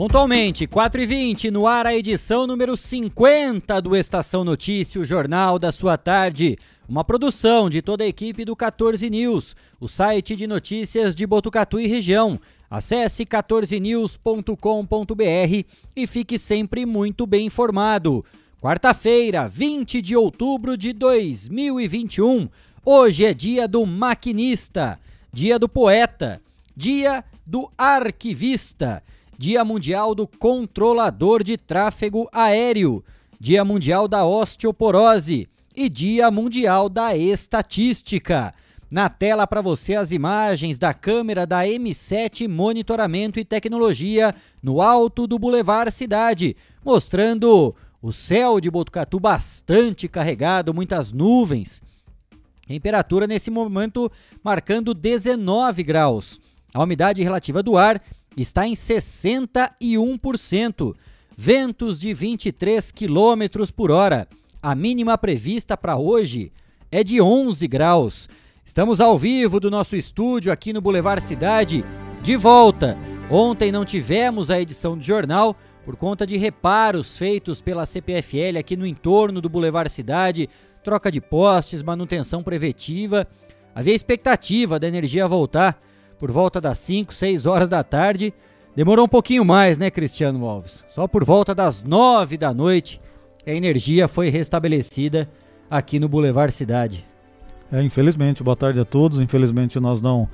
Pontualmente, 4h20, no ar a edição número 50 do Estação Notícia, o jornal da sua tarde. Uma produção de toda a equipe do 14 News, o site de notícias de Botucatu e região. Acesse 14news.com.br e fique sempre muito bem informado. Quarta-feira, 20 de outubro de 2021. Hoje é dia do maquinista, dia do poeta, dia do arquivista Dia Mundial do Controlador de Tráfego Aéreo, Dia Mundial da Osteoporose e Dia Mundial da Estatística. Na tela para você as imagens da câmera da M7 Monitoramento e Tecnologia no alto do Boulevard Cidade, mostrando o céu de Botucatu bastante carregado, muitas nuvens. Temperatura nesse momento marcando 19 graus. A umidade relativa do ar está em 61%. Ventos de 23 km por hora. A mínima prevista para hoje é de 11 graus. Estamos ao vivo do nosso estúdio aqui no Boulevard Cidade, de volta. Ontem não tivemos a edição de jornal por conta de reparos feitos pela CPFL aqui no entorno do Boulevard Cidade, troca de postes, manutenção preventiva. Havia expectativa da energia voltar por volta das 5, 6 horas da tarde. Demorou um pouquinho mais, né, Cristiano Alves? Só por volta das 9 da noite a energia foi restabelecida aqui no Boulevard Cidade. É, infelizmente, boa tarde a todos. Infelizmente nós não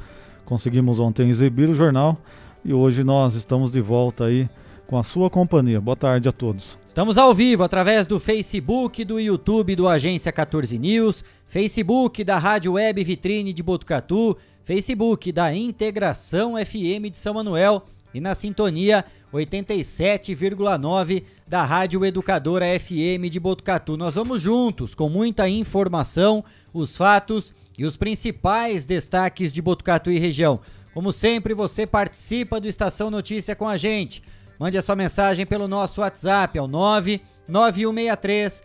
conseguimos ontem exibir o jornal e hoje nós estamos de volta aí com a sua companhia. Boa tarde a todos. Estamos ao vivo através do Facebook, do YouTube do Agência 14 News, Facebook da Rádio Web Vitrine de Botucatu, Facebook da Integração FM de São Manuel e na sintonia 87,9 da Rádio Educadora FM de Botucatu. Nós vamos juntos com muita informação, os fatos e os principais destaques de Botucatu e região. Como sempre, você participa do Estação Notícia com a gente. Mande a sua mensagem pelo nosso WhatsApp ao 99163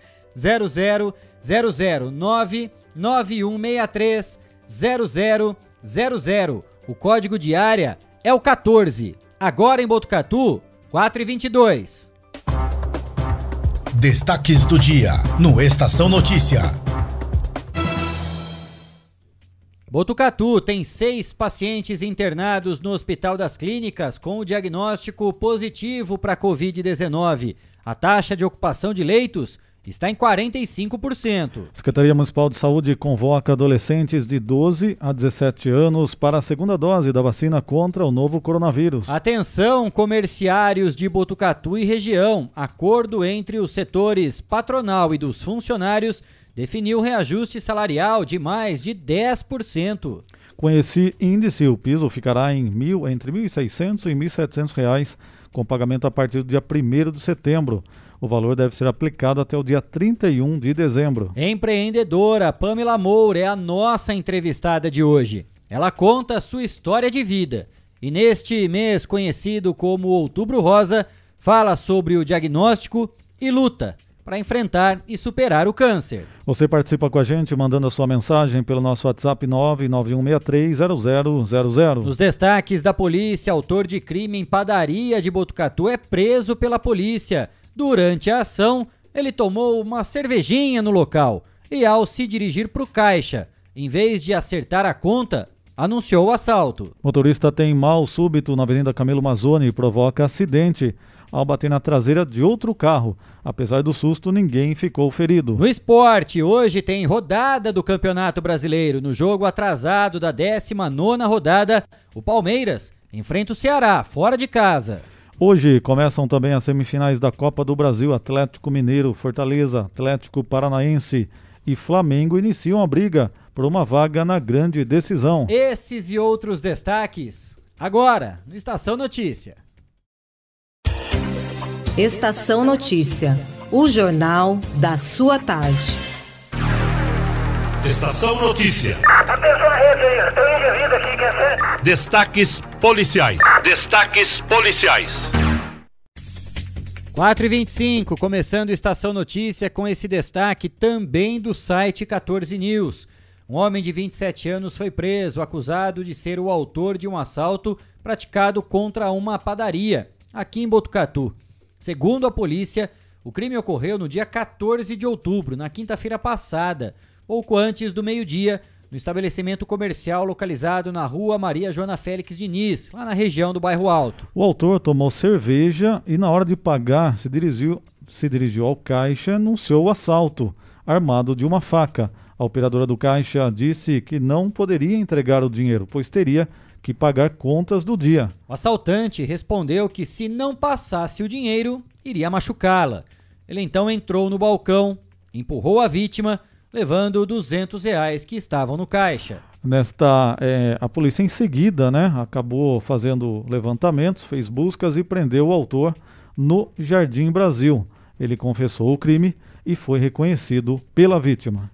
0000 99163 0000 00. O código de área é o 14. Agora em Botucatu, 4 e 22. Destaques do dia no Estação Notícia. Botucatu tem seis pacientes internados no Hospital das Clínicas com o diagnóstico positivo para Covid-19. A taxa de ocupação de leitos está em 45%. Secretaria Municipal de Saúde convoca adolescentes de 12 a 17 anos para a segunda dose da vacina contra o novo coronavírus. Atenção, comerciários de Botucatu e região. Acordo entre os setores patronal e dos funcionários definiu reajuste salarial de mais de 10%. Com esse índice, o piso ficará em mil, entre R$ 1.600 e R$ 1.700, com pagamento a partir do dia 1 de setembro. O valor deve ser aplicado até o dia 31 de dezembro. Empreendedora Pamela Moura é a nossa entrevistada de hoje. Ela conta a sua história de vida e neste mês conhecido como Outubro Rosa, fala sobre o diagnóstico e luta para enfrentar e superar o câncer. Você participa com a gente mandando a sua mensagem pelo nosso WhatsApp 991630000. Nos destaques da polícia, autor de crime em padaria de Botucatu é preso pela polícia. Durante a ação, ele tomou uma cervejinha no local e, ao se dirigir para o caixa, em vez de acertar a conta, anunciou o assalto. Motorista tem mal súbito na Avenida Camilo Mazzoni e provoca acidente ao bater na traseira de outro carro. Apesar do susto, ninguém ficou ferido. No esporte, hoje tem rodada do Campeonato Brasileiro. No jogo atrasado da 19ª rodada, o Palmeiras enfrenta o Ceará, fora de casa. Hoje começam também as semifinais da Copa do Brasil. Atlético Mineiro, Fortaleza, Atlético Paranaense e Flamengo iniciam a briga por uma vaga na grande decisão. Esses e outros destaques agora no Estação Notícia. Estação Notícia, o jornal da sua tarde. Estação Notícia. Atenção à rede aí, tem um indivíduo aqui, quer ser? Destaques policiais. Destaques policiais. 4 e 25 começando Estação Notícia com esse destaque também do site 14 News. Um homem de 27 anos foi preso, acusado de ser o autor de um assalto praticado contra uma padaria aqui em Botucatu. Segundo a polícia, o crime ocorreu no dia 14 de outubro, na quinta-feira passada, pouco antes do meio-dia, no estabelecimento comercial localizado na rua Maria Joana Félix Diniz, lá na região do Bairro Alto. O autor tomou cerveja e, na hora de pagar, se dirigiu, se dirigiu ao caixa e anunciou o assalto, armado de uma faca. A operadora do caixa disse que não poderia entregar o dinheiro, pois teria que pagar contas do dia. O assaltante respondeu que se não passasse o dinheiro, iria machucá-la. Ele então entrou no balcão, empurrou a vítima, levando 200 reais que estavam no caixa. Nesta, é, a polícia em seguida, né, acabou fazendo levantamentos, fez buscas e prendeu o autor no Jardim Brasil. Ele confessou o crime e foi reconhecido pela vítima.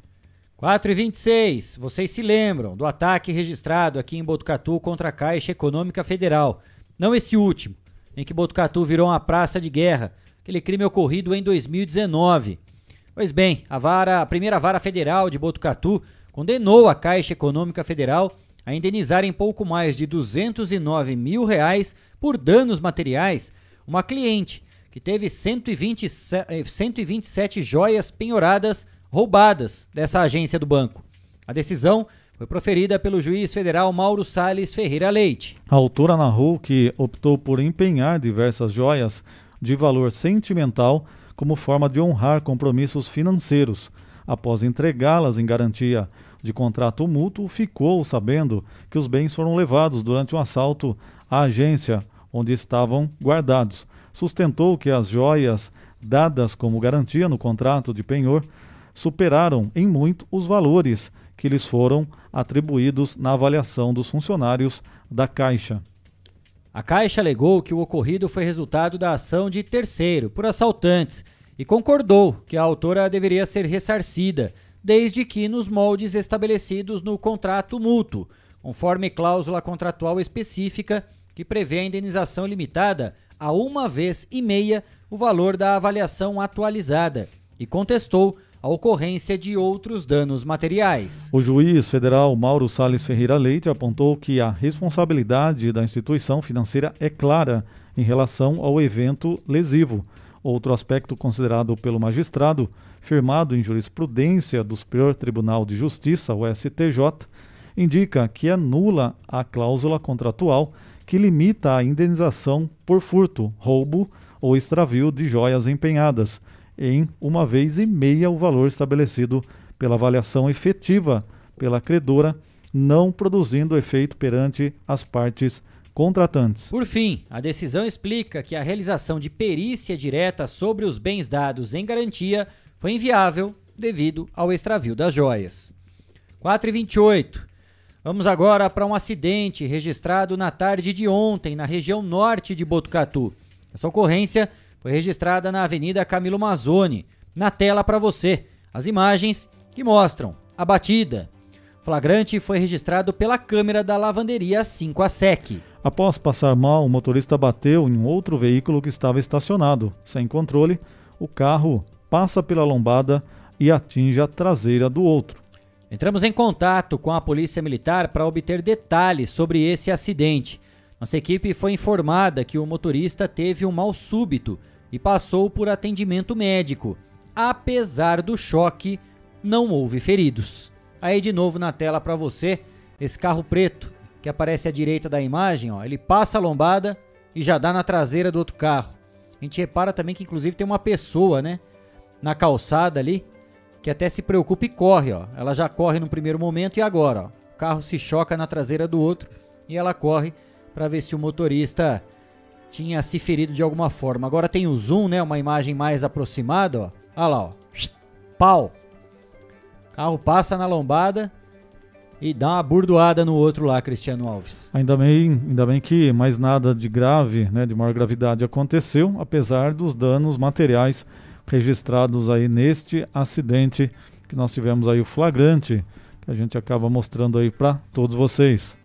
4 e 26, vocês se lembram do ataque registrado aqui em Botucatu contra a Caixa Econômica Federal. Não esse último, em que Botucatu virou uma praça de guerra, aquele crime ocorrido em 2019. Pois bem, a, vara, a primeira vara federal de Botucatu condenou a Caixa Econômica Federal a indenizar em pouco mais de 209 mil reais por danos materiais uma cliente que teve 120, 127 joias penhoradas roubadas dessa agência do banco. A decisão foi proferida pelo juiz federal Mauro Sales Ferreira Leite. A autora narrou que optou por empenhar diversas joias de valor sentimental como forma de honrar compromissos financeiros. Após entregá-las em garantia de contrato mútuo, ficou sabendo que os bens foram levados durante um assalto à agência onde estavam guardados. Sustentou que as joias dadas como garantia no contrato de penhor superaram em muito os valores que lhes foram atribuídos na avaliação dos funcionários da Caixa. A Caixa alegou que o ocorrido foi resultado da ação de terceiro por assaltantes e concordou que a autora deveria ser ressarcida, desde que nos moldes estabelecidos no contrato mútuo, conforme cláusula contratual específica que prevê a indenização limitada a uma vez e meia o valor da avaliação atualizada, e contestou a ocorrência de outros danos materiais. O juiz federal Mauro Sales Ferreira Leite apontou que a responsabilidade da instituição financeira é clara em relação ao evento lesivo. Outro aspecto considerado pelo magistrado, firmado em jurisprudência do Superior Tribunal de Justiça, o STJ, indica que anula a cláusula contratual que limita a indenização por furto, roubo ou extravio de joias empenhadas em uma vez e meia o valor estabelecido pela avaliação efetiva pela credora, não produzindo efeito perante as partes contratantes. Por fim, a decisão explica que a realização de perícia direta sobre os bens dados em garantia foi inviável devido ao extravio das joias. 4 e 28. Vamos agora para um acidente registrado na tarde de ontem na região norte de Botucatu. Essa ocorrência foi registrada na Avenida Camilo Mazzoni. Na tela para você, as imagens que mostram a batida. O flagrante foi registrado pela câmera da lavanderia 5 a SEC. Após passar mal, o motorista bateu em um outro veículo que estava estacionado. Sem controle, o carro passa pela lombada e atinge a traseira do outro. Entramos em contato com a Polícia Militar para obter detalhes sobre esse acidente. Nossa equipe foi informada que o motorista teve um mal súbito e passou por atendimento médico. Apesar do choque, não houve feridos. Aí de novo na tela para você, esse carro preto que aparece à direita da imagem, ó, ele passa a lombada e já dá na traseira do outro carro. A gente repara também que inclusive tem uma pessoa, né, na calçada ali, que até se preocupa e corre, ó. Ela já corre no primeiro momento e agora, ó, o carro se choca na traseira do outro e ela corre para ver se o motorista tinha se ferido de alguma forma. Agora tem o zoom, né? Uma imagem mais aproximada, ó. Olha lá, ó. Pau. O carro passa na lombada e dá uma burdoada no outro lá, Cristiano Alves. Ainda bem, ainda bem que mais nada de grave, né, de maior gravidade aconteceu, apesar dos danos materiais registrados aí neste acidente que nós tivemos aí o flagrante, que a gente acaba mostrando aí para todos vocês.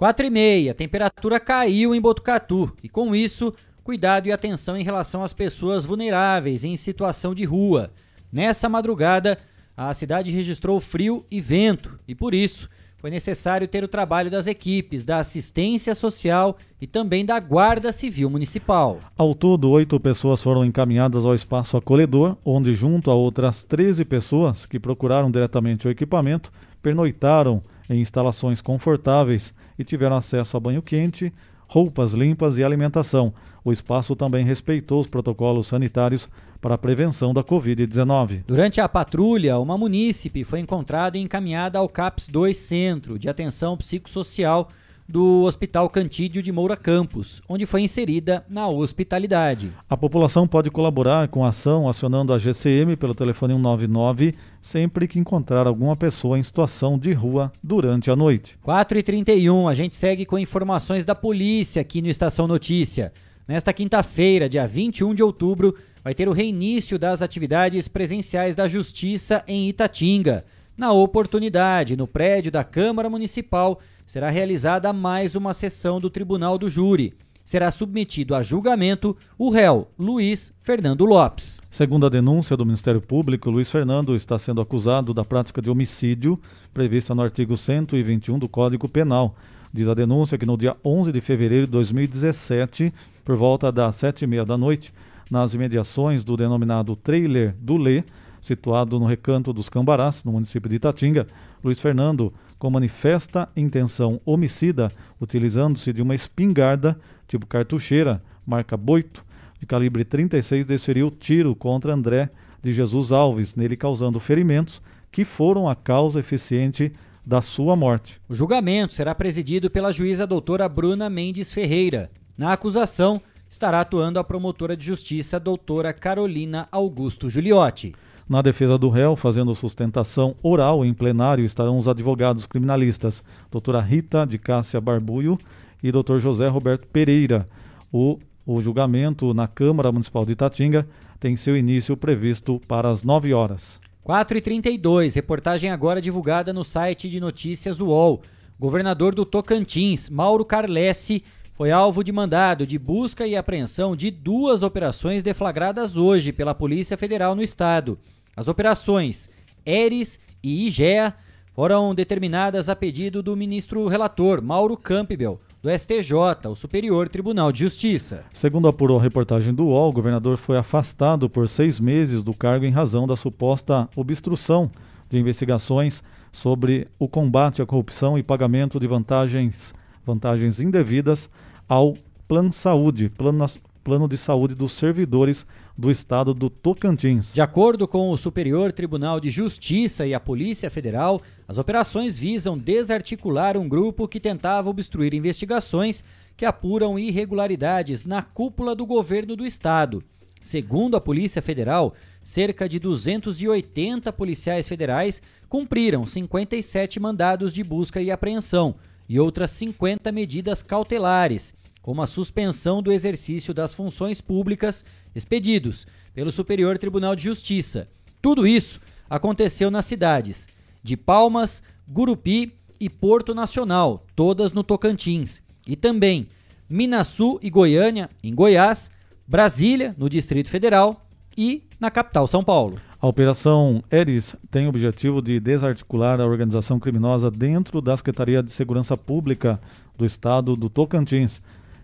4 e meia, a temperatura caiu em Botucatu e com isso, cuidado e atenção em relação às pessoas vulneráveis em situação de rua. Nessa madrugada, a cidade registrou frio e vento e por isso foi necessário ter o trabalho das equipes da assistência social e também da Guarda Civil Municipal. Ao todo, oito pessoas foram encaminhadas ao espaço acolhedor, onde, junto a outras 13 pessoas que procuraram diretamente o equipamento, pernoitaram em instalações confortáveis e tiveram acesso a banho quente, roupas limpas e alimentação. O espaço também respeitou os protocolos sanitários para a prevenção da Covid-19. Durante a patrulha, uma munícipe foi encontrada e encaminhada ao CAPS 2 Centro de Atenção Psicossocial do Hospital Cantídio de Moura Campos, onde foi inserida na hospitalidade. A população pode colaborar com a ação acionando a GCM pelo telefone 199 sempre que encontrar alguma pessoa em situação de rua durante a noite. 4h31, a gente segue com informações da polícia aqui no Estação Notícia. Nesta quinta-feira, dia 21 de outubro, vai ter o reinício das atividades presenciais da Justiça em Itatinga. Na oportunidade, no prédio da Câmara Municipal, será realizada mais uma sessão do Tribunal do Júri. Será submetido a julgamento o réu Luiz Fernando Lopes. Segundo a denúncia do Ministério Público, Luiz Fernando está sendo acusado da prática de homicídio prevista no artigo 121 do Código Penal. Diz a denúncia que no dia 11 de fevereiro de 2017, por volta das sete e meia da noite, nas imediações do denominado Trailer do Lê, situado no Recanto dos Cambarás, no município de Itatinga, Luiz Fernando, com manifesta intenção homicida, utilizando-se de uma espingarda tipo cartucheira, marca Boito, de calibre 36, desferiu tiro contra André de Jesus Alves, nele causando ferimentos que foram a causa eficiente da sua morte. O julgamento será presidido pela juíza doutora Bruna Mendes Ferreira. Na acusação, estará atuando a promotora de justiça doutora Carolina Augusto Giuliotti. Na defesa do réu, fazendo sustentação oral em plenário, estarão os advogados criminalistas doutora Rita de Cássia Barbuio e doutor José Roberto Pereira. O, o julgamento na Câmara Municipal de Itatinga tem seu início previsto para as 9 horas. 4 e 32 reportagem agora divulgada no site de notícias UOL. Governador do Tocantins, Mauro Carlessi, foi alvo de mandado de busca e apreensão de duas operações deflagradas hoje pela Polícia Federal no estado. As operações Eres e IGEA foram determinadas a pedido do ministro relator Mauro Campbell, do STJ, o Superior Tribunal de Justiça. Segundo apurou a reportagem do UOL, o governador foi afastado por seis meses do cargo em razão da suposta obstrução de investigações sobre o combate à corrupção e pagamento de vantagens, vantagens indevidas ao Plano Saúde, plano, plano de Saúde dos Servidores do Estado do Tocantins. De acordo com o Superior Tribunal de Justiça e a Polícia Federal, as operações visam desarticular um grupo que tentava obstruir investigações que apuram irregularidades na cúpula do governo do Estado. Segundo a Polícia Federal, cerca de 280 policiais federais cumpriram 57 mandados de busca e apreensão e outras 50 medidas cautelares como a suspensão do exercício das funções públicas expedidos pelo Superior Tribunal de Justiça. Tudo isso aconteceu nas cidades de Palmas, Gurupi e Porto Nacional, todas no Tocantins, e também Minasul e Goiânia, em Goiás, Brasília, no Distrito Federal e na capital São Paulo. A Operação Eris tem o objetivo de desarticular a organização criminosa dentro da Secretaria de Segurança Pública do Estado do Tocantins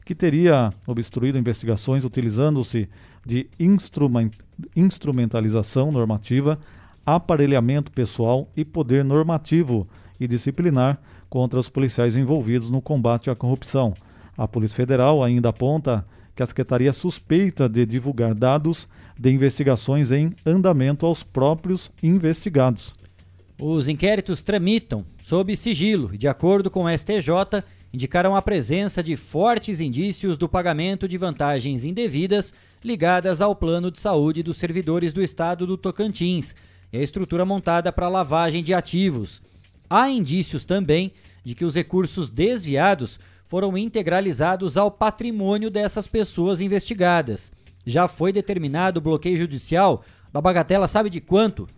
que teria obstruído investigações utilizando-se de instrument, instrumentalização normativa, aparelhamento pessoal e poder normativo e disciplinar contra os policiais envolvidos no combate à corrupção. A Polícia Federal ainda aponta que a Secretaria suspeita de divulgar dados de investigações em andamento aos próprios investigados. Os inquéritos tramitam sob sigilo e, de acordo com o STJ, indicaram a presença de fortes indícios do pagamento de vantagens indevidas ligadas ao plano de saúde dos servidores do estado do Tocantins e a estrutura montada para lavagem de ativos. Há indícios também de que os recursos desviados foram integralizados ao patrimônio dessas pessoas investigadas. já foi determinado o bloqueio judicial da bagatela, sabe de quanto?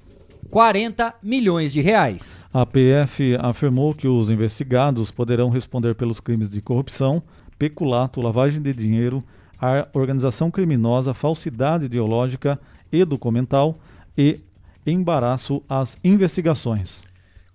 40 milhões de reais. A PF afirmou que os investigados poderão responder pelos crimes de corrupção, peculato, lavagem de dinheiro, organização criminosa, falsidade ideológica e documental e embaraço às investigações.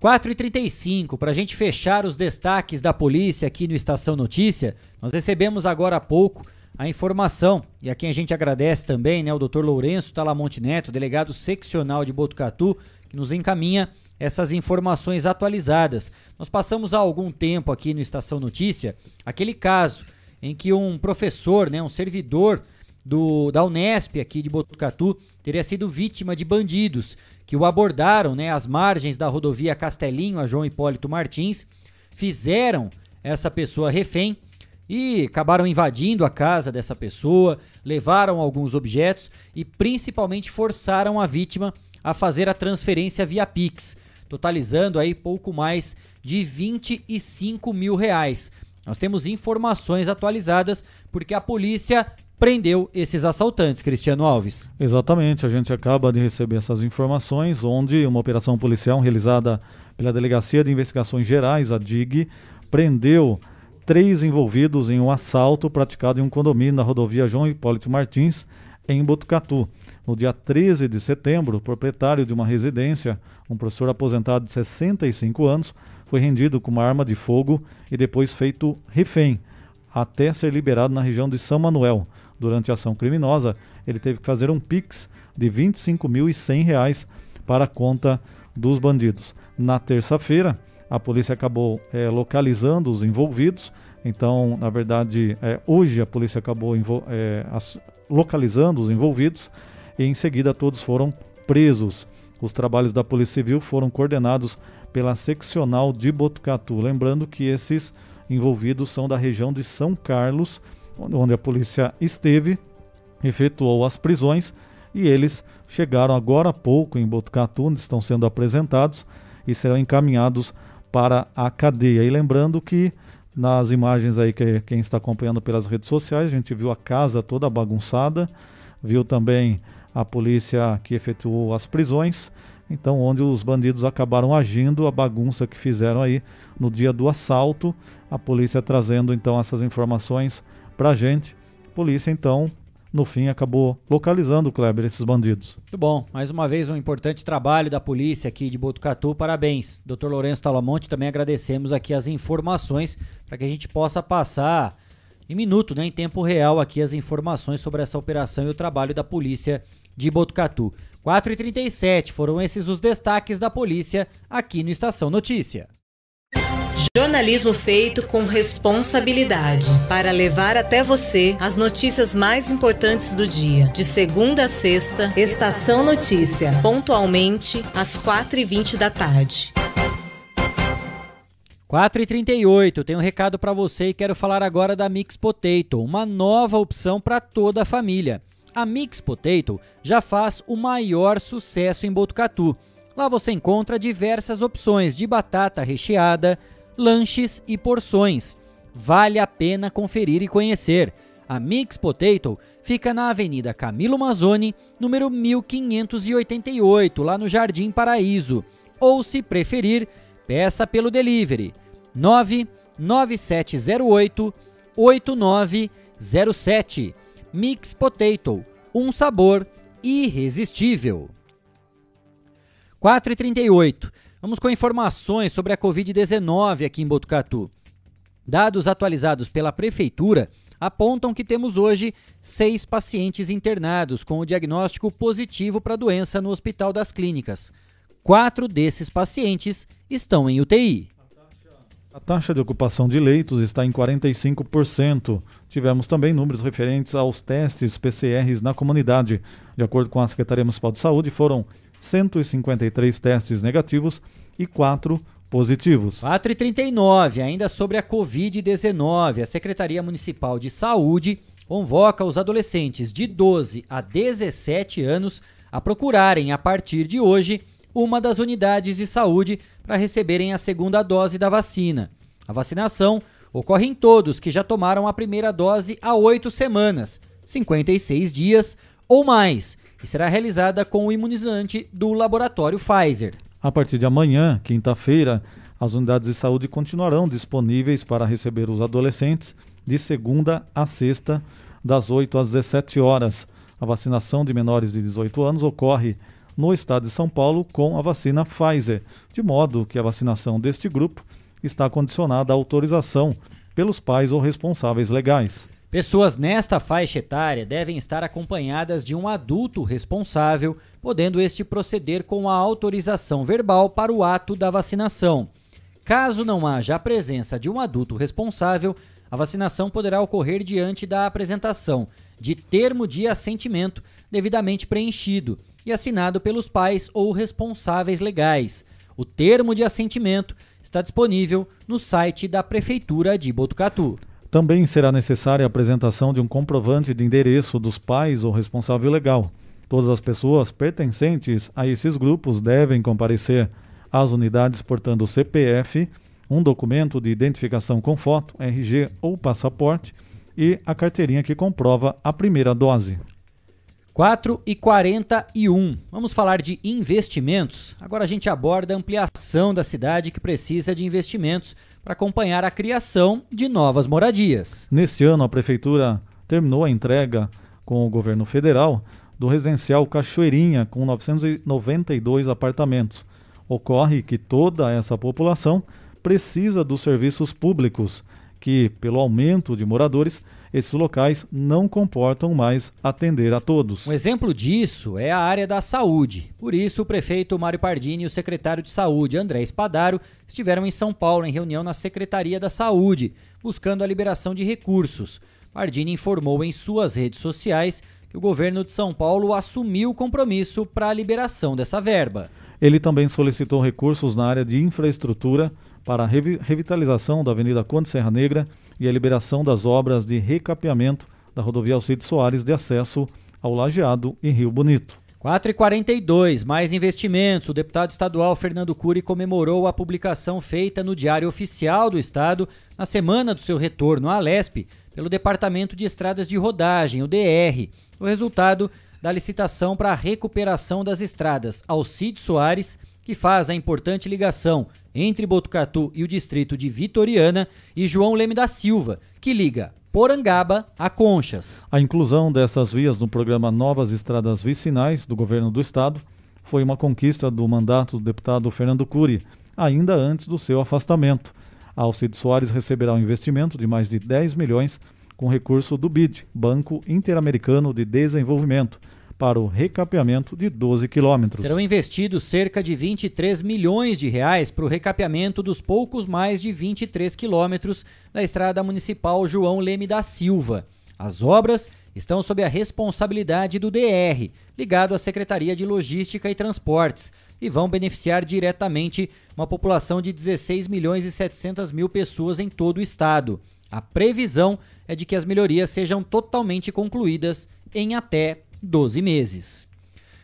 4h35, para a gente fechar os destaques da polícia aqui no Estação Notícia, nós recebemos agora há pouco a informação, e a quem a gente agradece também, né, o Dr. Lourenço Talamonte Neto, delegado seccional de Botucatu, que nos encaminha essas informações atualizadas. Nós passamos há algum tempo aqui no Estação Notícia aquele caso em que um professor, né, um servidor do, da Unesp aqui de Botucatu teria sido vítima de bandidos que o abordaram né, às margens da rodovia Castelinho, a João Hipólito Martins, fizeram essa pessoa refém e acabaram invadindo a casa dessa pessoa, levaram alguns objetos e principalmente forçaram a vítima a fazer a transferência via Pix, totalizando aí pouco mais de 25 mil reais. Nós temos informações atualizadas porque a polícia prendeu esses assaltantes, Cristiano Alves. Exatamente, a gente acaba de receber essas informações, onde uma operação policial realizada pela Delegacia de Investigações Gerais, a DIG, prendeu três envolvidos em um assalto praticado em um condomínio na rodovia João Hipólito Martins, em Botucatu. No dia 13 de setembro, o proprietário de uma residência, um professor aposentado de 65 anos, foi rendido com uma arma de fogo e depois feito refém, até ser liberado na região de São Manuel. Durante a ação criminosa, ele teve que fazer um PIX de R$ 25.100 para a conta dos bandidos. Na terça-feira, a polícia acabou é, localizando os envolvidos. Então, na verdade, é, hoje a polícia acabou é, as, localizando os envolvidos e em seguida todos foram presos. Os trabalhos da Polícia Civil foram coordenados pela seccional de Botucatu. Lembrando que esses envolvidos são da região de São Carlos onde a polícia esteve, efetuou as prisões e eles chegaram agora há pouco em Botucatu, onde estão sendo apresentados e serão encaminhados para a cadeia. E lembrando que nas imagens aí que quem está acompanhando pelas redes sociais, a gente viu a casa toda bagunçada, viu também a polícia que efetuou as prisões, então onde os bandidos acabaram agindo, a bagunça que fizeram aí no dia do assalto, a polícia trazendo então essas informações para a gente. Polícia, então, no fim, acabou localizando, Kleber, esses bandidos. Muito bom. Mais uma vez, um importante trabalho da polícia aqui de Botucatu. Parabéns. Dr. Lourenço Talamonte, também agradecemos aqui as informações para que a gente possa passar em minuto, né, em tempo real, aqui as informações sobre essa operação e o trabalho da polícia de Botucatu. 4h37 foram esses os destaques da polícia aqui no Estação Notícia. Jornalismo feito com responsabilidade para levar até você as notícias mais importantes do dia. De segunda a sexta, Estação Notícia, pontualmente às 4h20 da tarde. 4h38, tenho um recado para você e quero falar agora da Mix Potato, uma nova opção para toda a família. A Mix Potato já faz o maior sucesso em Botucatu. Lá você encontra diversas opções de batata recheada, lanches e porções. Vale a pena conferir e conhecer. A Mix Potato fica na Avenida Camilo Mazzoni, número 1588, lá no Jardim Paraíso. Ou, se preferir, peça pelo delivery 99708 8907. Mix Potato, um sabor irresistível. 4h38. Vamos com informações sobre a Covid-19 aqui em Botucatu. Dados atualizados pela Prefeitura apontam que temos hoje seis pacientes internados com o diagnóstico positivo para a doença no Hospital das Clínicas. Quatro desses pacientes estão em UTI. A taxa de ocupação de leitos está em 45%. Tivemos também números referentes aos testes PCRs na comunidade. De acordo com a Secretaria Municipal de Saúde, foram 153 testes negativos e 4 positivos. 4 e 39, ainda sobre a Covid-19, a Secretaria Municipal de Saúde convoca os adolescentes de 12 a 17 anos a procurarem, a partir de hoje, uma das unidades de saúde para receberem a segunda dose da vacina. A vacinação ocorre em todos que já tomaram a primeira dose há oito semanas, 56 dias ou mais e será realizada com o imunizante do laboratório Pfizer. A partir de amanhã, quinta-feira, as unidades de saúde continuarão disponíveis para receber os adolescentes de segunda a sexta, das 8 às 17 horas. A vacinação de menores de 18 anos ocorre no estado de São Paulo com a vacina Pfizer, de modo que a vacinação deste grupo está condicionada à autorização pelos pais ou responsáveis legais. Pessoas nesta faixa etária devem estar acompanhadas de um adulto responsável, podendo este proceder com a autorização verbal para o ato da vacinação. Caso não haja a presença de um adulto responsável, a vacinação poderá ocorrer diante da apresentação de termo de assentimento devidamente preenchido e assinado pelos pais ou responsáveis legais. O termo de assentimento está disponível no site da Prefeitura de Botucatu. Também será necessária a apresentação de um comprovante de endereço dos pais ou responsável legal. Todas as pessoas pertencentes a esses grupos devem comparecer às unidades portando CPF, um documento de identificação com foto, RG ou passaporte e a carteirinha que comprova a primeira dose. 4 e 41. Vamos falar de investimentos. Agora a gente aborda a ampliação da cidade que precisa de investimentos para acompanhar a criação de novas moradias. Neste ano, a Prefeitura terminou a entrega com o governo federal do residencial Cachoeirinha, com 992 apartamentos. Ocorre que toda essa população precisa dos serviços públicos, que, pelo aumento de moradores, esses locais não comportam mais atender a todos. Um exemplo disso é a área da saúde. Por isso, o prefeito Mário Pardini e o secretário de Saúde, André Espadaro, estiveram em São Paulo em reunião na Secretaria da Saúde, buscando a liberação de recursos. Pardini informou em suas redes sociais que o governo de São Paulo assumiu o compromisso para a liberação dessa verba. Ele também solicitou recursos na área de infraestrutura para a revitalização da Avenida Conde Serra Negra e a liberação das obras de recapeamento da rodovia Alcides Soares de acesso ao Lajeado em Rio Bonito. 4,42, mais investimentos. O deputado estadual Fernando Cury comemorou a publicação feita no Diário Oficial do Estado na semana do seu retorno à Alesp pelo Departamento de Estradas de Rodagem, o DR. O resultado da licitação para a recuperação das estradas Alcides Soares que faz a importante ligação entre Botucatu e o distrito de Vitoriana, e João Leme da Silva, que liga Porangaba a Conchas. A inclusão dessas vias no programa Novas Estradas Vicinais do governo do estado foi uma conquista do mandato do deputado Fernando Cury, ainda antes do seu afastamento. Alcide Soares receberá um investimento de mais de 10 milhões com recurso do BID, Banco Interamericano de Desenvolvimento, para o recapeamento de 12 quilômetros. Serão investidos cerca de 23 milhões de reais para o recapeamento dos poucos mais de 23 quilômetros da estrada municipal João Leme da Silva. As obras estão sob a responsabilidade do DR, ligado à Secretaria de Logística e Transportes, e vão beneficiar diretamente uma população de 16 milhões e 700 mil pessoas em todo o estado. A previsão é de que as melhorias sejam totalmente concluídas em até 12 meses.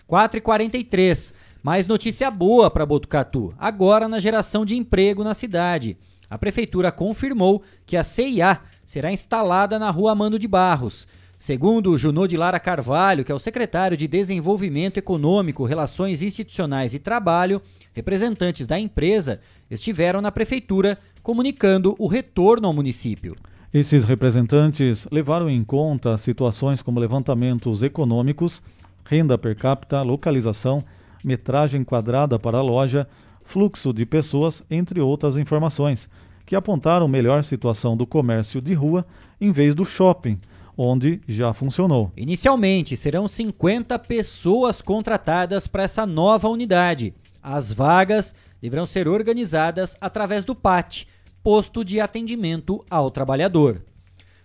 4 e 43 mais notícia boa para Botucatu, agora na geração de emprego na cidade. A prefeitura confirmou que a CIA será instalada na rua Amando de Barros. Segundo Junô de Lara Carvalho, que é o secretário de Desenvolvimento Econômico, Relações Institucionais e Trabalho, representantes da empresa estiveram na prefeitura comunicando o retorno ao município. Esses representantes levaram em conta situações como levantamentos econômicos, renda per capita, localização, metragem quadrada para a loja, fluxo de pessoas, entre outras informações, que apontaram melhor situação do comércio de rua em vez do shopping, onde já funcionou. Inicialmente, serão 50 pessoas contratadas para essa nova unidade. As vagas deverão ser organizadas através do PAT posto de atendimento ao trabalhador.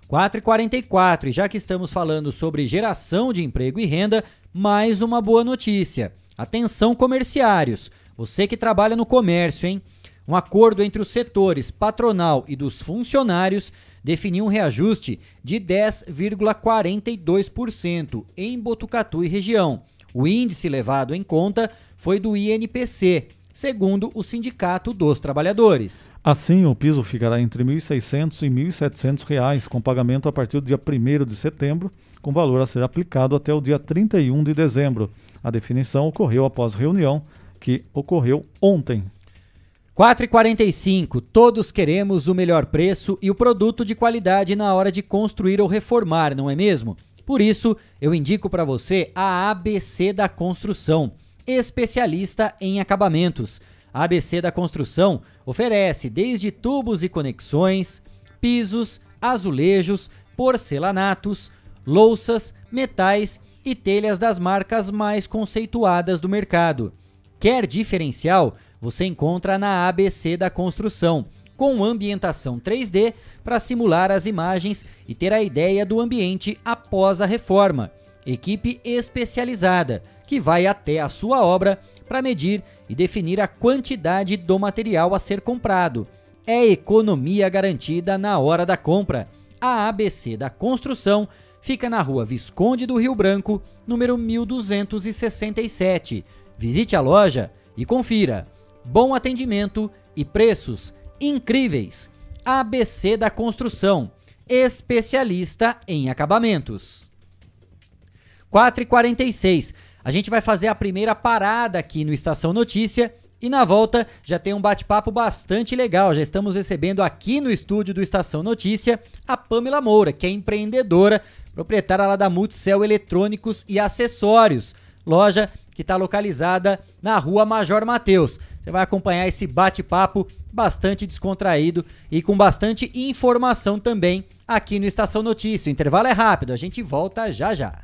4h44, e já que estamos falando sobre geração de emprego e renda, mais uma boa notícia. Atenção, comerciários. Você que trabalha no comércio, hein? Um acordo entre os setores patronal e dos funcionários definiu um reajuste de 10,42% em Botucatu e região. O índice levado em conta foi do INPC, segundo o Sindicato dos Trabalhadores. Assim, o piso ficará entre R$ 1.600 e 1.700 reais, com pagamento a partir do dia 1 de setembro, com valor a ser aplicado até o dia 31 de dezembro. A definição ocorreu após reunião que ocorreu ontem. 4,45. Todos queremos o melhor preço e o produto de qualidade na hora de construir ou reformar, não é mesmo? Por isso, eu indico para você a ABC da Construção, especialista em acabamentos. A ABC da Construção oferece desde tubos e conexões, pisos, azulejos, porcelanatos, louças, metais e telhas das marcas mais conceituadas do mercado. Quer diferencial? você encontra na ABC da construção, com ambientação 3D para simular as imagens e ter a ideia do ambiente após a reforma. Equipe especializada que vai até a sua obra para medir e definir a quantidade do material a ser comprado. É economia garantida na hora da compra. A ABC da Construção fica na rua Visconde do Rio Branco, número 1267. Visite a loja e confira bom atendimento e preços incríveis. ABC da Construção, especialista em acabamentos. 4h46. A gente vai fazer a primeira parada aqui no Estação Notícia e na volta já tem um bate-papo bastante legal. Já estamos recebendo aqui no estúdio do Estação Notícia a Pamela Moura, que é empreendedora, proprietária lá da Multicel Eletrônicos e Acessórios, loja que está localizada na rua Major Mateus. Você vai acompanhar esse bate-papo bastante descontraído e com bastante informação também aqui no Estação Notícia. O intervalo é rápido, a gente volta já já.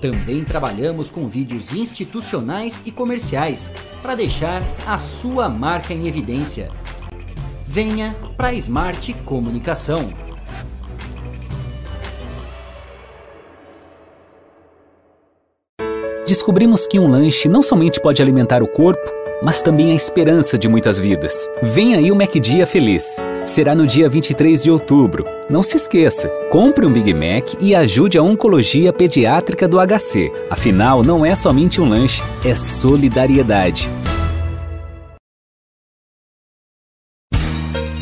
Também trabalhamos com vídeos institucionais e comerciais para deixar a sua marca em evidência. Venha para a Smart Comunicação. descobrimos que um lanche não somente pode alimentar o corpo, mas também a esperança de muitas vidas. Vem aí o MacDia Feliz. Será no dia 23 de outubro. Não se esqueça, compre um Big Mac e ajude a Oncologia Pediátrica do HC. Afinal, não é somente um lanche, é solidariedade.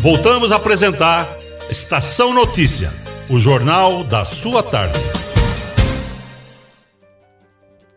Voltamos a apresentar Estação Notícia, o jornal da sua tarde.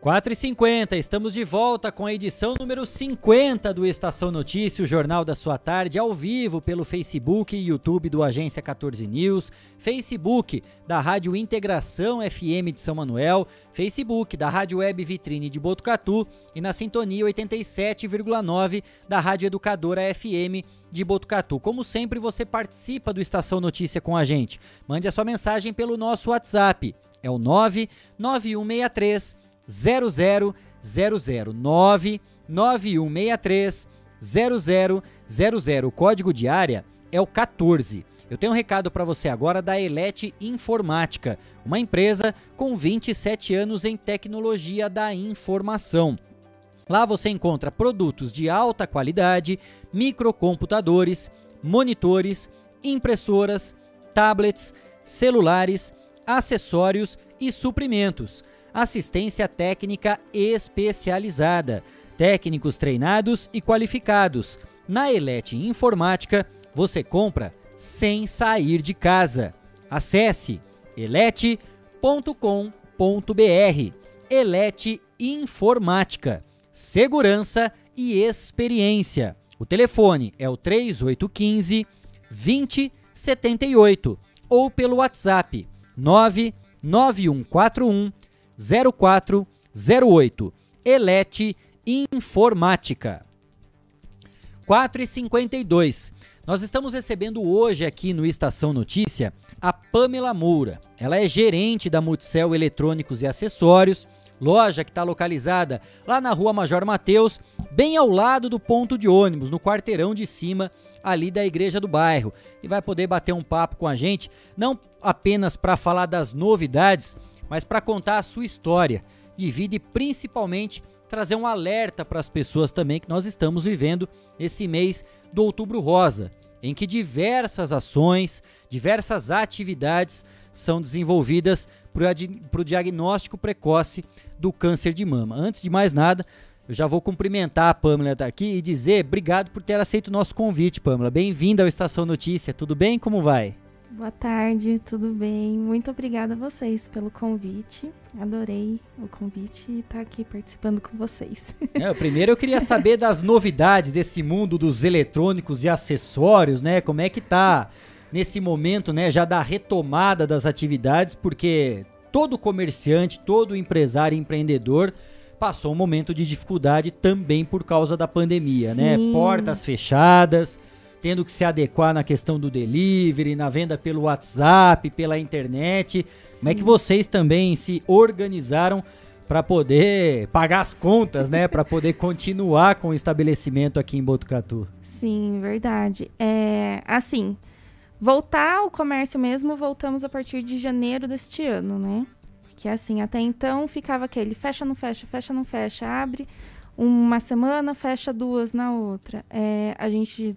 4h50, estamos de volta com a edição número 50 do Estação Notícia, o jornal da sua tarde, ao vivo pelo Facebook e YouTube do Agência 14 News, Facebook da Rádio Integração FM de São Manuel, Facebook da Rádio Web Vitrine de Botucatu e na sintonia 87,9 da Rádio Educadora FM de Botucatu. Como sempre, você participa do Estação Notícia com a gente. Mande a sua mensagem pelo nosso WhatsApp, é o 99163 00009 9163 0000. O código de área é o 14. Eu tenho um recado para você agora da Elete Informática, uma empresa com 27 anos em tecnologia da informação. Lá você encontra produtos de alta qualidade, microcomputadores, monitores, impressoras, tablets, celulares, acessórios e suprimentos assistência técnica especializada, técnicos treinados e qualificados. Na Elete Informática, você compra sem sair de casa. Acesse elete.com.br. Elete Informática. Segurança e experiência. O telefone é o 3815 2078 ou pelo WhatsApp 99141 0408. Elete Informática. 4 e 52. Nós estamos recebendo hoje aqui no Estação Notícia a Pamela Moura. Ela é gerente da Multicel Eletrônicos e Acessórios, loja que está localizada lá na rua Major Mateus, bem ao lado do ponto de ônibus, no quarteirão de cima ali da igreja do bairro. E vai poder bater um papo com a gente, não apenas para falar das novidades mas para contar a sua história de vida e principalmente trazer um alerta para as pessoas também que nós estamos vivendo esse mês do Outubro Rosa, em que diversas ações, diversas atividades são desenvolvidas para o diagnóstico precoce do câncer de mama. Antes de mais nada, eu já vou cumprimentar a Pamela daqui e dizer obrigado por ter aceito o nosso convite, Pamela. Bem-vinda ao Estação Notícia. Tudo bem? Como vai? Boa tarde, tudo bem? Muito obrigada a vocês pelo convite. Adorei o convite e estar tá aqui participando com vocês. É, primeiro eu queria saber das novidades desse mundo dos eletrônicos e acessórios, né? Como é que tá nesse momento, né, já da retomada das atividades, porque todo comerciante, todo empresário empreendedor passou um momento de dificuldade também por causa da pandemia, né? Sim. né? Portas fechadas, tendo que se adequar na questão do delivery, na venda pelo WhatsApp, pela internet. Sim. Como é que vocês também se organizaram para poder pagar as contas, né, para poder continuar com o estabelecimento aqui em Botucatu? Sim, verdade. É, assim, voltar ao comércio mesmo, voltamos a partir de janeiro deste ano, né? Que assim, até então ficava aquele fecha, não fecha, fecha, não fecha, abre uma semana, fecha duas na outra. É, a gente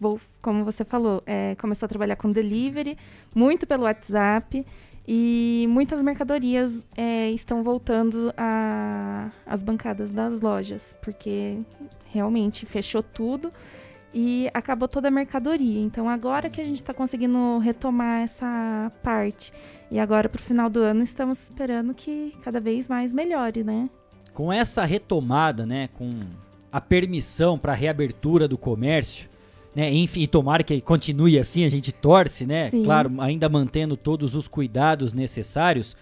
vou, como você falou, é, começou a trabalhar com delivery, muito pelo WhatsApp. E muitas mercadorias é, estão voltando às bancadas das lojas, porque realmente fechou tudo e acabou toda a mercadoria. Então agora que a gente está conseguindo retomar essa parte. E agora para o final do ano estamos esperando que cada vez mais melhore, né? Com essa retomada, né, com a permissão para reabertura do comércio, né? Enfim, tomara que continue assim, a gente torce, né? Sim. Claro, ainda mantendo todos os cuidados necessários.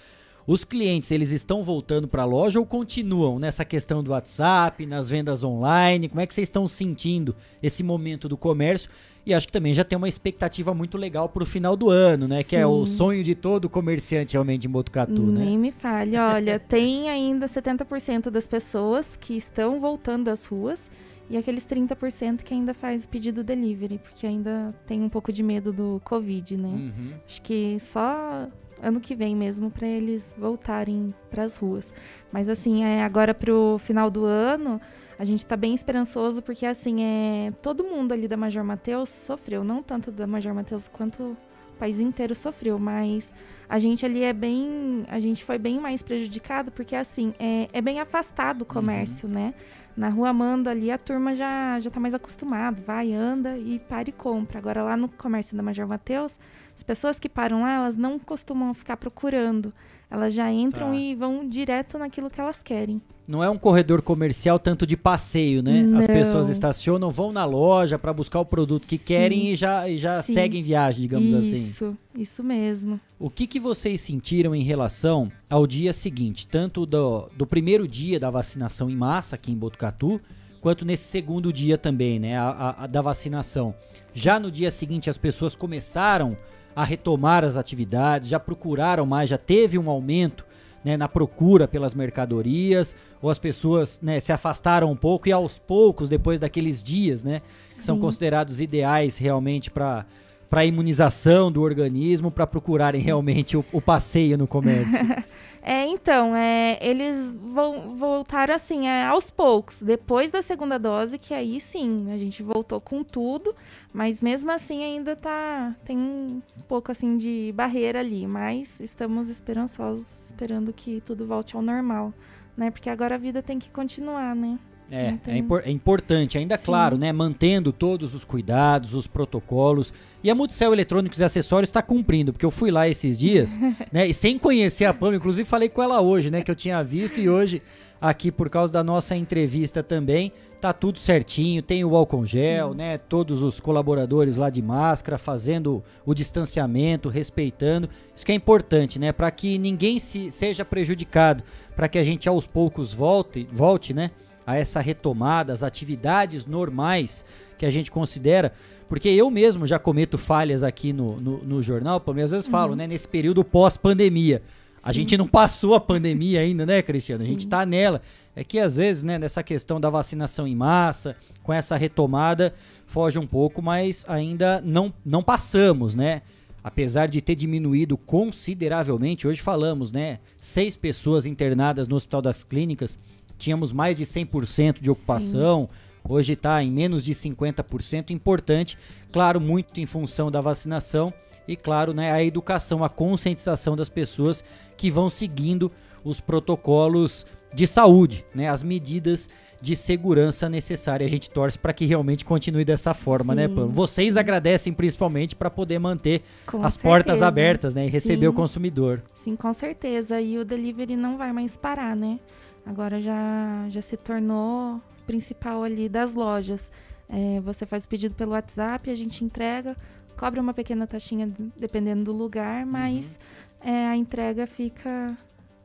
Os clientes, eles estão voltando para a loja ou continuam nessa questão do WhatsApp, nas vendas online? Como é que vocês estão sentindo esse momento do comércio? E acho que também já tem uma expectativa muito legal para o final do ano, né? Que é o Sim. sonho de todo comerciante realmente em Botucatu, né? Nem me fale. Olha, tem ainda 70% das pessoas que estão voltando das ruas e aqueles 30% que ainda faz pedido delivery, porque ainda tem um pouco de medo do Covid, né? Uhum. Acho que só ano que vem mesmo para eles voltarem para as ruas. Mas assim, é agora pro final do ano, a gente tá bem esperançoso porque assim, é todo mundo ali da Major Mateus sofreu, não tanto da Major Mateus quanto o país inteiro sofreu, mas a gente ali é bem, a gente foi bem mais prejudicado porque assim, é, é bem afastado o comércio, né? Na Rua Amanda ali a turma já já tá mais acostumado, vai, anda e para e compra. Agora lá no comércio da Major Mateus, as pessoas que param lá, elas não costumam ficar procurando. Elas já entram Tá. e vão direto naquilo que elas querem. Não é um corredor comercial tanto de passeio, né? As Não. pessoas estacionam, vão na loja para buscar o produto que Sim. querem e já, e já Sim. seguem viagem, digamos assim. isso, isso mesmo. O que, que vocês sentiram em relação ao dia seguinte, tanto do, do primeiro dia da vacinação em massa aqui em Botucatu, quanto nesse segundo dia também, né, a, a- a da vacinação? Já no dia seguinte as pessoas começaram a retomar as atividades, já procuraram mais, já teve um aumento né, na procura pelas mercadorias, ou as pessoas né, se afastaram um pouco e aos poucos, depois daqueles dias, né, que são Sim. considerados ideais realmente para para imunização do organismo, para procurarem realmente o, o passeio no comércio. É, então, é, eles vão, voltaram assim, é, aos poucos, depois da segunda dose, que aí sim, a gente voltou com tudo, mas mesmo assim ainda tá, tem um pouco assim de barreira ali, mas estamos esperançosos, esperando que tudo volte ao normal, né? Porque agora a vida tem que continuar, né? É, é, impor- é importante, ainda Sim. claro, né? Mantendo todos os cuidados, os protocolos. E a Multicel Eletrônicos e Acessórios está cumprindo, porque eu fui lá esses dias, né? E sem conhecer a Pam, inclusive falei com ela hoje, né? Que eu tinha visto e hoje, aqui por causa da nossa entrevista também, tá tudo certinho. Tem o álcool gel, né? Todos os colaboradores lá de máscara, fazendo o distanciamento, respeitando. Isso que é importante, né? Para que ninguém se, seja prejudicado, para que a gente aos poucos volte, volte, né? a essa retomada, as atividades normais que a gente considera, porque eu mesmo já cometo falhas aqui no, no, no jornal, pelo menos às vezes falo, né, nesse período pós-pandemia. A Sim. gente não passou a pandemia ainda, né, Cristiano? A gente Sim. tá nela. É que às vezes, né, nessa questão da vacinação em massa, com essa retomada, foge um pouco, mas ainda não, não passamos, né? Apesar de ter diminuído consideravelmente, hoje falamos, né? Seis pessoas internadas no Hospital das Clínicas, tínhamos mais de 100% de ocupação, hoje está em menos de 50%. Importante, claro, muito em função da vacinação e, claro, né, a educação, a conscientização das pessoas que vão seguindo os protocolos de saúde, né, as medidas de segurança necessárias. A gente torce para que realmente continue dessa forma, né, Sim. Pam? Vocês agradecem principalmente para poder manter Com as portas certeza. abertas, né, e receber Sim. o consumidor. Sim, com certeza. E o delivery não vai mais parar, né? Agora já, já se tornou principal ali das lojas. É, você faz o pedido pelo WhatsApp, a gente entrega, cobra uma pequena taxinha dependendo do lugar, mas é, a entrega fica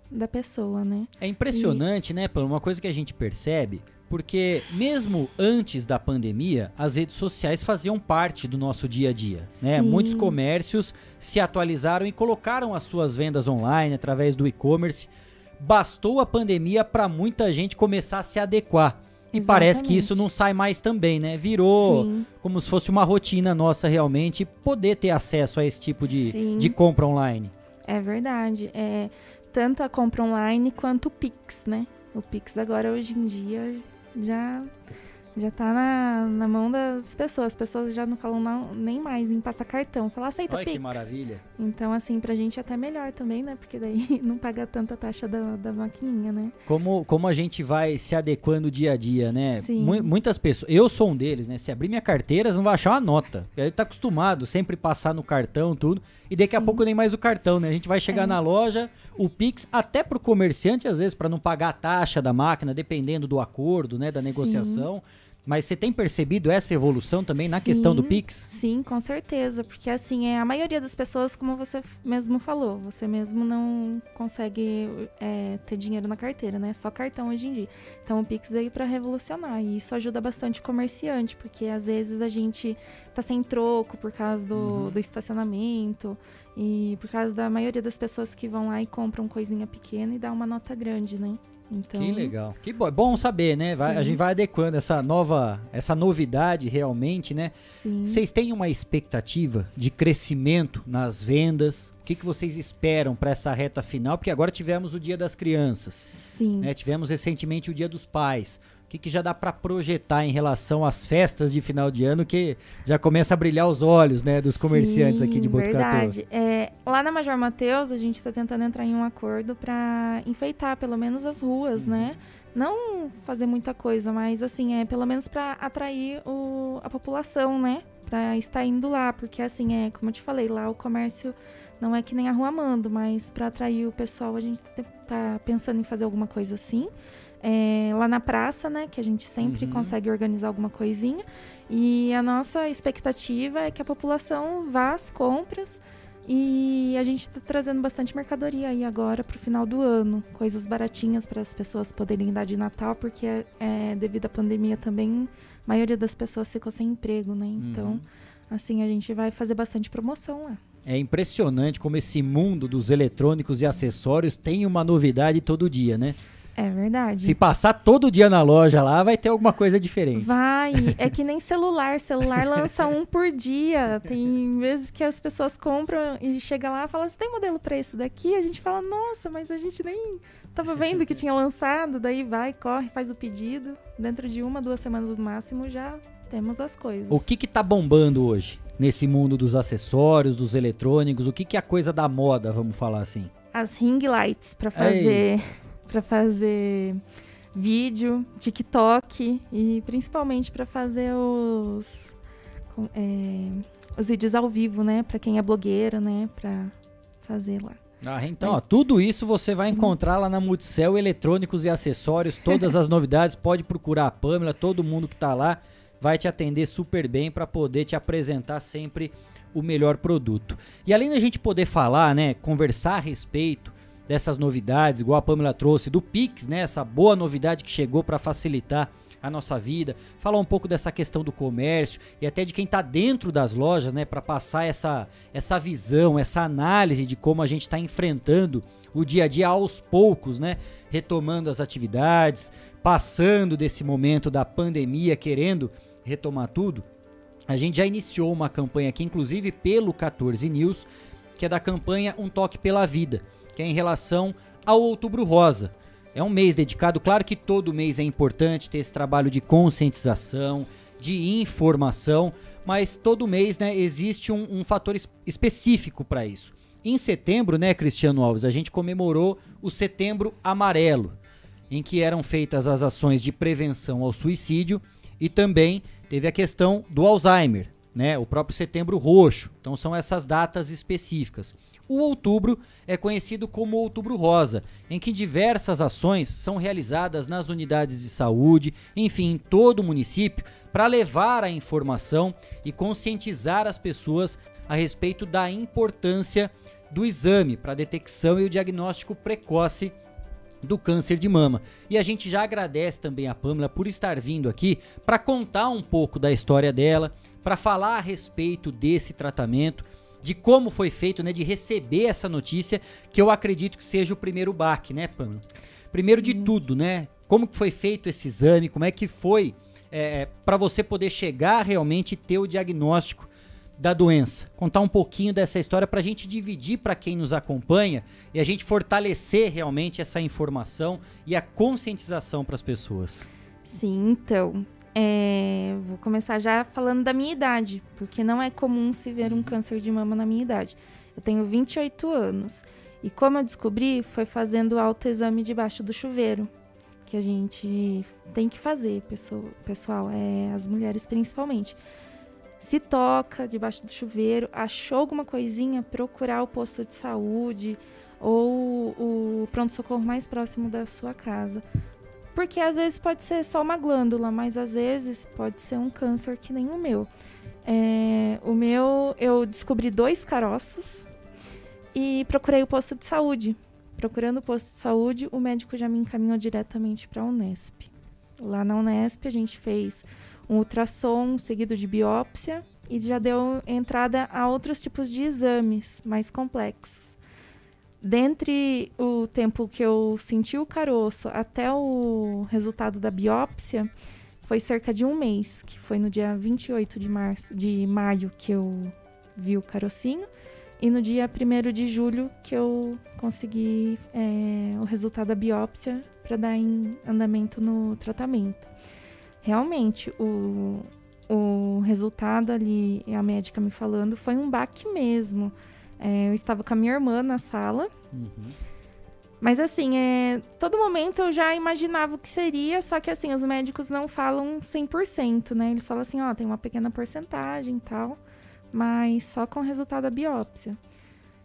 da pessoa, né? É impressionante, né, Pam? Uma coisa que a gente percebe, porque mesmo antes da pandemia, as redes sociais faziam parte do nosso dia a dia, né? Muitos comércios se atualizaram e colocaram as suas vendas online através do e-commerce. Bastou a pandemia para muita gente começar a se adequar. E parece que isso Exatamente. não sai mais também, né? Virou Sim. como se fosse uma rotina nossa realmente poder ter acesso a esse tipo de, Sim. de compra online. É verdade. É, tanto a compra online quanto o Pix, né? O Pix agora, hoje em dia, já, já tá na, na mão das pessoas. As pessoas já não falam não- nem mais em passar cartão. Falar, aceita Olha Pix. que maravilha. Então, assim, pra gente é até melhor também, né? Porque daí não paga tanta taxa da, da maquininha, né? Como, como a gente vai se adequando dia a dia, né? Sim. Mu- muitas pessoas, eu sou um deles, né? Se abrir minha carteira, você não vai achar uma nota. Ele tá acostumado sempre passar no cartão, tudo. E daqui a Sim. pouco nem mais o cartão, né? A gente vai chegar É. na loja, o Pix, até pro comerciante, às vezes, para não pagar a taxa da máquina, dependendo do acordo, né? Da negociação. Mas você tem percebido essa evolução também na questão do Pix? Sim, com certeza, porque assim, é a maioria das pessoas, como você mesmo falou, você mesmo não consegue é, ter dinheiro na carteira, né? Só cartão hoje em dia. Então o Pix veio para revolucionar e isso ajuda bastante o comerciante, porque às vezes a gente tá sem troco por causa do, uhum. do estacionamento e por causa da maioria das pessoas que vão lá e compram coisinha pequena e dá uma nota grande, né? Então... Que legal. Que bom, é bom saber, né? Vai, a gente vai adequando essa nova, essa novidade realmente, né? Sim. Vocês têm uma expectativa de crescimento nas vendas? O que, que vocês esperam para essa reta final? Porque agora tivemos o Dia das Crianças. Sim. Né? Tivemos recentemente o Dia dos Pais que, que já dá para projetar em relação às festas de final de ano que já começa a brilhar os olhos, né, dos comerciantes Sim, aqui de Botucatu? verdade. É, lá na Major Mateus, a gente está tentando entrar em um acordo para enfeitar pelo menos as ruas, né? Não fazer muita coisa, mas assim, é pelo menos para atrair o, a população, né? Para estar indo lá, porque assim, é, como eu te falei, lá o comércio não é que nem a Rua Mando, mas para atrair o pessoal, a gente tá pensando em fazer alguma coisa assim é, lá na praça, né? Que a gente sempre uhum. consegue organizar alguma coisinha. E a nossa expectativa é que a população vá às compras. E a gente está trazendo bastante mercadoria aí agora para o final do ano. Coisas baratinhas para as pessoas poderem dar de Natal, porque é, devido à pandemia também, a maioria das pessoas ficou sem emprego, né? Então, uhum. assim, a gente vai fazer bastante promoção lá. É impressionante como esse mundo dos eletrônicos e acessórios tem uma novidade todo dia, né? É verdade. Se passar todo dia na loja lá, vai ter alguma coisa diferente. Vai. É que nem celular. Celular lança um por dia. Tem vezes que as pessoas compram e chega lá e fala: Você tem modelo para esse daqui? A gente fala: Nossa, mas a gente nem tava vendo que tinha lançado. Daí vai, corre, faz o pedido. Dentro de uma, duas semanas no máximo já temos as coisas. O que que tá bombando hoje? Nesse mundo dos acessórios, dos eletrônicos, o que que é a coisa da moda, vamos falar assim? As ring lights para fazer. Ei para fazer vídeo, TikTok e principalmente para fazer os, é, os vídeos ao vivo, né? Para quem é blogueiro, né? Para fazer lá. Ah, então, Mas, ó, tudo isso você vai encontrar lá na Multicel, eletrônicos e acessórios, todas as novidades. Pode procurar a Pamela, todo mundo que está lá vai te atender super bem para poder te apresentar sempre o melhor produto. E além da gente poder falar, né, conversar a respeito dessas novidades, igual a Pamela trouxe, do Pix, né? Essa boa novidade que chegou para facilitar a nossa vida, falar um pouco dessa questão do comércio e até de quem está dentro das lojas, né, para passar essa, essa visão, essa análise de como a gente está enfrentando o dia a dia aos poucos, né, retomando as atividades, passando desse momento da pandemia, querendo retomar tudo. A gente já iniciou uma campanha aqui, inclusive pelo 14 News, que é da campanha Um Toque pela Vida que é em relação ao Outubro Rosa. É um mês dedicado, claro que todo mês é importante ter esse trabalho de conscientização, de informação, mas todo mês né, existe um, um fator es específico para isso. Em setembro, né, Cristiano Alves, a gente comemorou o Setembro Amarelo, em que eram feitas as ações de prevenção ao suicídio e também teve a questão do Alzheimer, né, o próprio Setembro Roxo. Então são essas datas específicas. O outubro é conhecido como Outubro Rosa, em que diversas ações são realizadas nas unidades de saúde, enfim, em todo o município, para levar a informação e conscientizar as pessoas a respeito da importância do exame para a detecção e o diagnóstico precoce do câncer de mama. E a gente já agradece também a Pamela por estar vindo aqui para contar um pouco da história dela, para falar a respeito desse tratamento de como foi feito, né, de receber essa notícia, que eu acredito que seja o primeiro baque, né, Pano? Primeiro Sim. de tudo, né? Como que foi feito esse exame, como é que foi é, para você poder chegar realmente e ter o diagnóstico da doença. Contar um pouquinho dessa história para a gente dividir para quem nos acompanha e a gente fortalecer realmente essa informação e a conscientização para as pessoas. Sim, então, é, vou começar já falando da minha idade, porque não é comum se ver um uhum. câncer de mama na minha idade. Eu tenho 28 anos. E como eu descobri, foi fazendo autoexame debaixo do chuveiro. Que a gente tem que fazer, pessoal, pessoal é, as mulheres principalmente. Se toca debaixo do chuveiro, achou alguma coisinha, procurar o posto de saúde ou o pronto-socorro mais próximo da sua casa Porque às vezes pode ser só uma glândula, mas às vezes pode ser um câncer que nem o meu. É, o meu, eu descobri dois caroços e procurei o posto de saúde. Procurando o posto de saúde, o médico já me encaminhou diretamente para a Unesp. Lá na Unesp, a gente fez um ultrassom seguido de biópsia e já deu entrada a outros tipos de exames mais complexos. Dentre o tempo que eu senti o caroço até o resultado da biópsia, foi cerca de um mês, que foi no dia 28 de, março, de maio que eu vi o carocinho, e no dia 1 de julho que eu consegui é, o resultado da biópsia para dar em andamento no tratamento. Realmente, o, o resultado ali, a médica me falando, foi um baque mesmo. É, eu estava com a minha irmã na sala. Uhum. Mas assim, é, todo momento eu já imaginava o que seria, só que assim, os médicos não falam 100%, né? Eles falam assim, ó, tem uma pequena porcentagem e tal, mas só com o resultado da biópsia.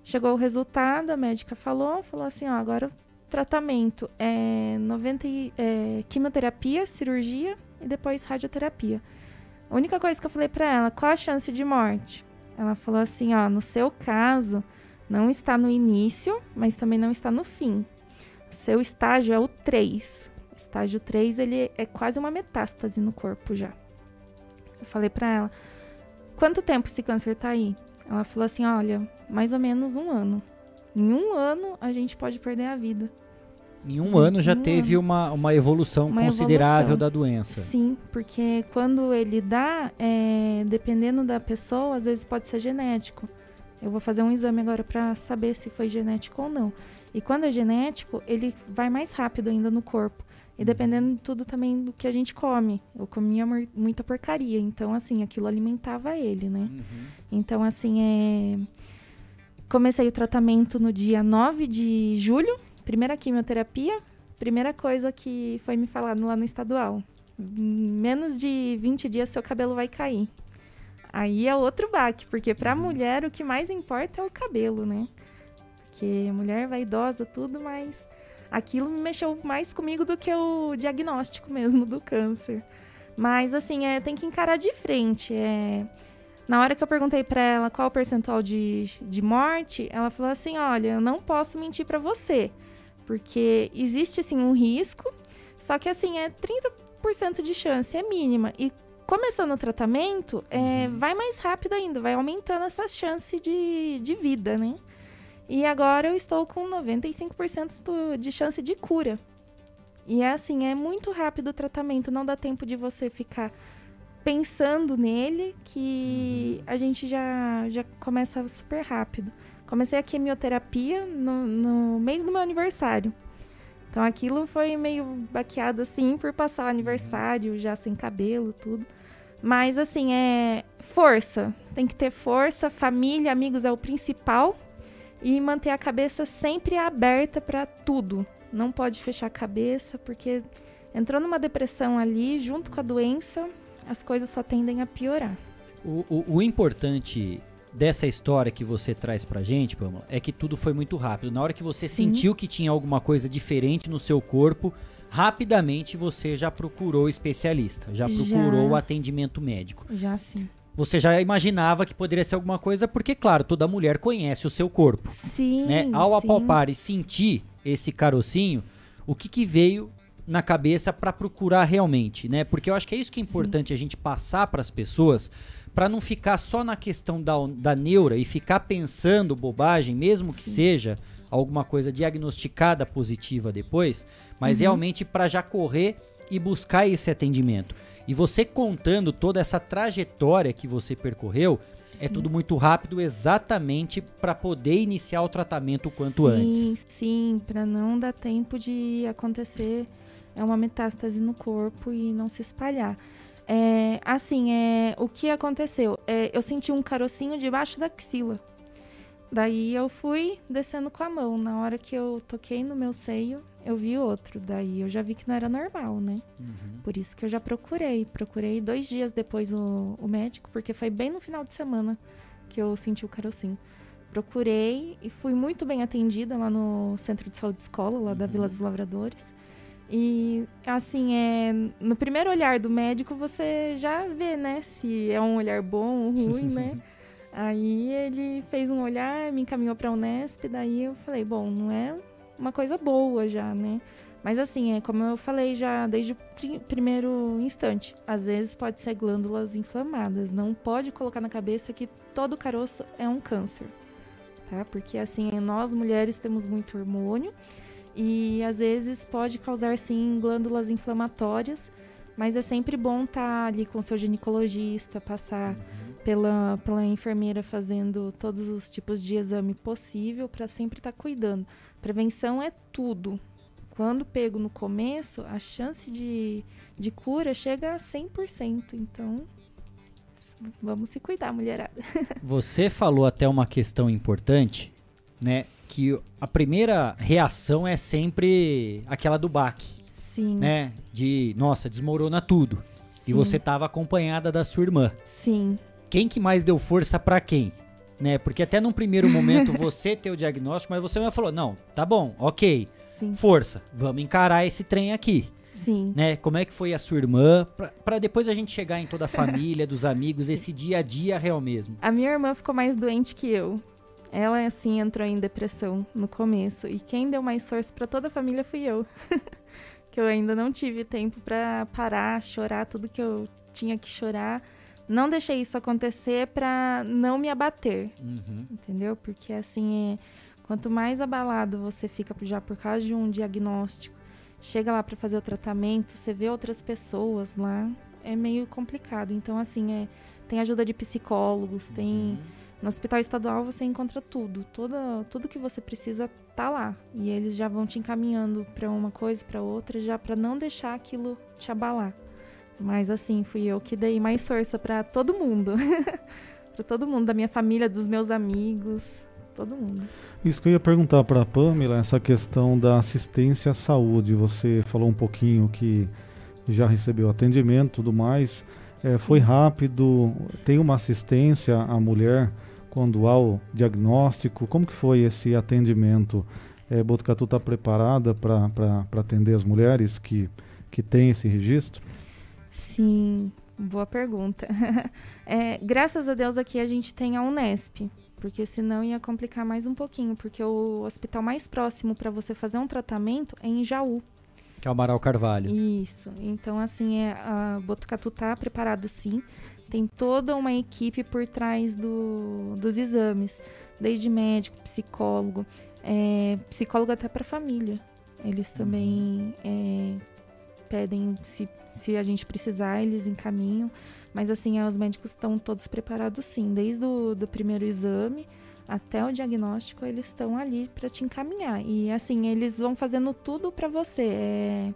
Chegou o resultado, a médica falou, falou assim, ó, agora o tratamento é 90 é, quimioterapia, cirurgia e depois radioterapia. A única coisa que eu falei para ela, qual a chance de morte? Ela falou assim, ó, no seu caso, não está no início, mas também não está no fim. O seu estágio é o 3. O estágio 3, ele é quase uma metástase no corpo já. Eu falei para ela, quanto tempo esse câncer tá aí? Ela falou assim, olha, mais ou menos um ano. Em um ano, a gente pode perder a vida. Em um ano já um teve ano. Uma, uma evolução uma considerável evolução. da doença. Sim, porque quando ele dá, é, dependendo da pessoa, às vezes pode ser genético. Eu vou fazer um exame agora para saber se foi genético ou não. E quando é genético, ele vai mais rápido ainda no corpo. E dependendo de tudo também do que a gente come. Eu comia muita porcaria. Então, assim, aquilo alimentava ele, né? Uhum. Então, assim, é... Comecei o tratamento no dia 9 de julho Primeira quimioterapia, primeira coisa que foi me falado lá no estadual. Menos de 20 dias seu cabelo vai cair. Aí é outro baque, porque pra uhum. mulher o que mais importa é o cabelo, né? Porque mulher vai idosa, tudo, mas aquilo mexeu mais comigo do que o diagnóstico mesmo do câncer. Mas assim, é, tem que encarar de frente. É... Na hora que eu perguntei para ela qual o percentual de, de morte, ela falou assim: olha, eu não posso mentir para você. Porque existe, assim, um risco, só que, assim, é 30% de chance, é mínima. E começando o tratamento, é, uhum. vai mais rápido ainda, vai aumentando essa chance de, de vida, né? E agora eu estou com 95% do, de chance de cura. E é assim, é muito rápido o tratamento, não dá tempo de você ficar pensando nele, que uhum. a gente já, já começa super rápido. Comecei a quimioterapia no, no mês do meu aniversário. Então aquilo foi meio baqueado assim por passar o aniversário já sem cabelo, tudo. Mas assim, é força. Tem que ter força, família, amigos é o principal e manter a cabeça sempre aberta para tudo. Não pode fechar a cabeça porque entrou numa depressão ali, junto com a doença, as coisas só tendem a piorar. O, o, o importante dessa história que você traz pra gente, Pamela, é que tudo foi muito rápido. Na hora que você sim. sentiu que tinha alguma coisa diferente no seu corpo, rapidamente você já procurou especialista, já procurou já. o atendimento médico. Já sim. Você já imaginava que poderia ser alguma coisa, porque, claro, toda mulher conhece o seu corpo. Sim. Né? Ao sim. apalpar e sentir esse carocinho, o que, que veio na cabeça para procurar realmente, né? Porque eu acho que é isso que é importante sim. a gente passar para as pessoas para não ficar só na questão da, da neura e ficar pensando bobagem, mesmo que Sim. seja alguma coisa diagnosticada positiva depois, mas uhum. realmente para já correr e buscar esse atendimento. E você contando toda essa trajetória que você percorreu, é Sim. é tudo muito rápido exatamente para poder iniciar o tratamento o quanto sim, antes. Sim, sim, para não dar tempo de acontecer é uma metástase no corpo e não se espalhar. É, assim, é, o que aconteceu? É, eu senti um carocinho debaixo da axila. Daí eu fui descendo com a mão. Na hora que eu toquei no meu seio, eu vi outro. Daí eu já vi que não era normal, né? Uhum. Por isso que eu já procurei. Procurei dois dias depois o, o médico, porque foi bem no final de semana que eu senti o carocinho. Procurei e fui muito bem atendida lá no Centro de Saúde Escola, lá uhum. da Vila dos Lavradores. E assim, é, no primeiro olhar do médico você já vê, né, se é um olhar bom ou ruim, né? Aí ele fez um olhar, me encaminhou para a Unesp, daí eu falei, bom, não é uma coisa boa já, né? Mas assim, é como eu falei já desde o pri primeiro instante, às vezes pode ser glândulas inflamadas, não pode colocar na cabeça que todo caroço é um câncer, tá? Porque assim, nós mulheres temos muito hormônio e às vezes pode causar sim glândulas inflamatórias, mas é sempre bom estar tá ali com o seu ginecologista, passar pela, pela enfermeira fazendo todos os tipos de exame possível para sempre estar tá cuidando. Prevenção é tudo. Quando pego no começo, a chance de, de cura chega a 100%. Então, vamos se cuidar, mulherada. Você falou até uma questão importante, né? Que a primeira reação é sempre aquela do baque. Sim. Né? De, nossa, desmorona tudo. Sim. E você estava acompanhada da sua irmã. Sim. Quem que mais deu força para quem? Né? Porque até num primeiro momento você tem o diagnóstico, mas você me falou: "Não, tá bom, OK. Sim. Força, vamos encarar esse trem aqui". Sim. Né? Como é que foi a sua irmã? para depois a gente chegar em toda a família, dos amigos, esse dia a dia real mesmo. A minha irmã ficou mais doente que eu. Ela, assim, entrou em depressão no começo. E quem deu mais força para toda a família fui eu. que eu ainda não tive tempo para parar, chorar tudo que eu tinha que chorar. Não deixei isso acontecer para não me abater. Uhum. Entendeu? Porque, assim, é, quanto mais abalado você fica já por causa de um diagnóstico, chega lá para fazer o tratamento, você vê outras pessoas lá, é meio complicado. Então, assim, é, tem ajuda de psicólogos, uhum. tem no hospital estadual você encontra tudo, toda, tudo que você precisa tá lá. E eles já vão te encaminhando para uma coisa, para outra, já para não deixar aquilo te abalar. Mas assim, fui eu que dei mais força para todo mundo. para todo mundo, da minha família, dos meus amigos, todo mundo. Isso que eu ia perguntar para Pamela, essa questão da assistência à saúde. Você falou um pouquinho que já recebeu atendimento e tudo mais. É, foi rápido, tem uma assistência à mulher quando há o diagnóstico? Como que foi esse atendimento? É, Botucatu está preparada para atender as mulheres que, que têm esse registro? Sim, boa pergunta. é, graças a Deus aqui a gente tem a Unesp, porque senão ia complicar mais um pouquinho, porque o hospital mais próximo para você fazer um tratamento é em Jaú. Que é o Amaral Carvalho. Isso. Então, assim, é, a Botucatu está preparado sim tem toda uma equipe por trás do, dos exames, desde médico, psicólogo, é, psicólogo até para família. Eles também é, pedem, se, se a gente precisar, eles encaminham. Mas assim, os médicos estão todos preparados sim, desde o do primeiro exame até o diagnóstico, eles estão ali para te encaminhar. E assim, eles vão fazendo tudo para você. É,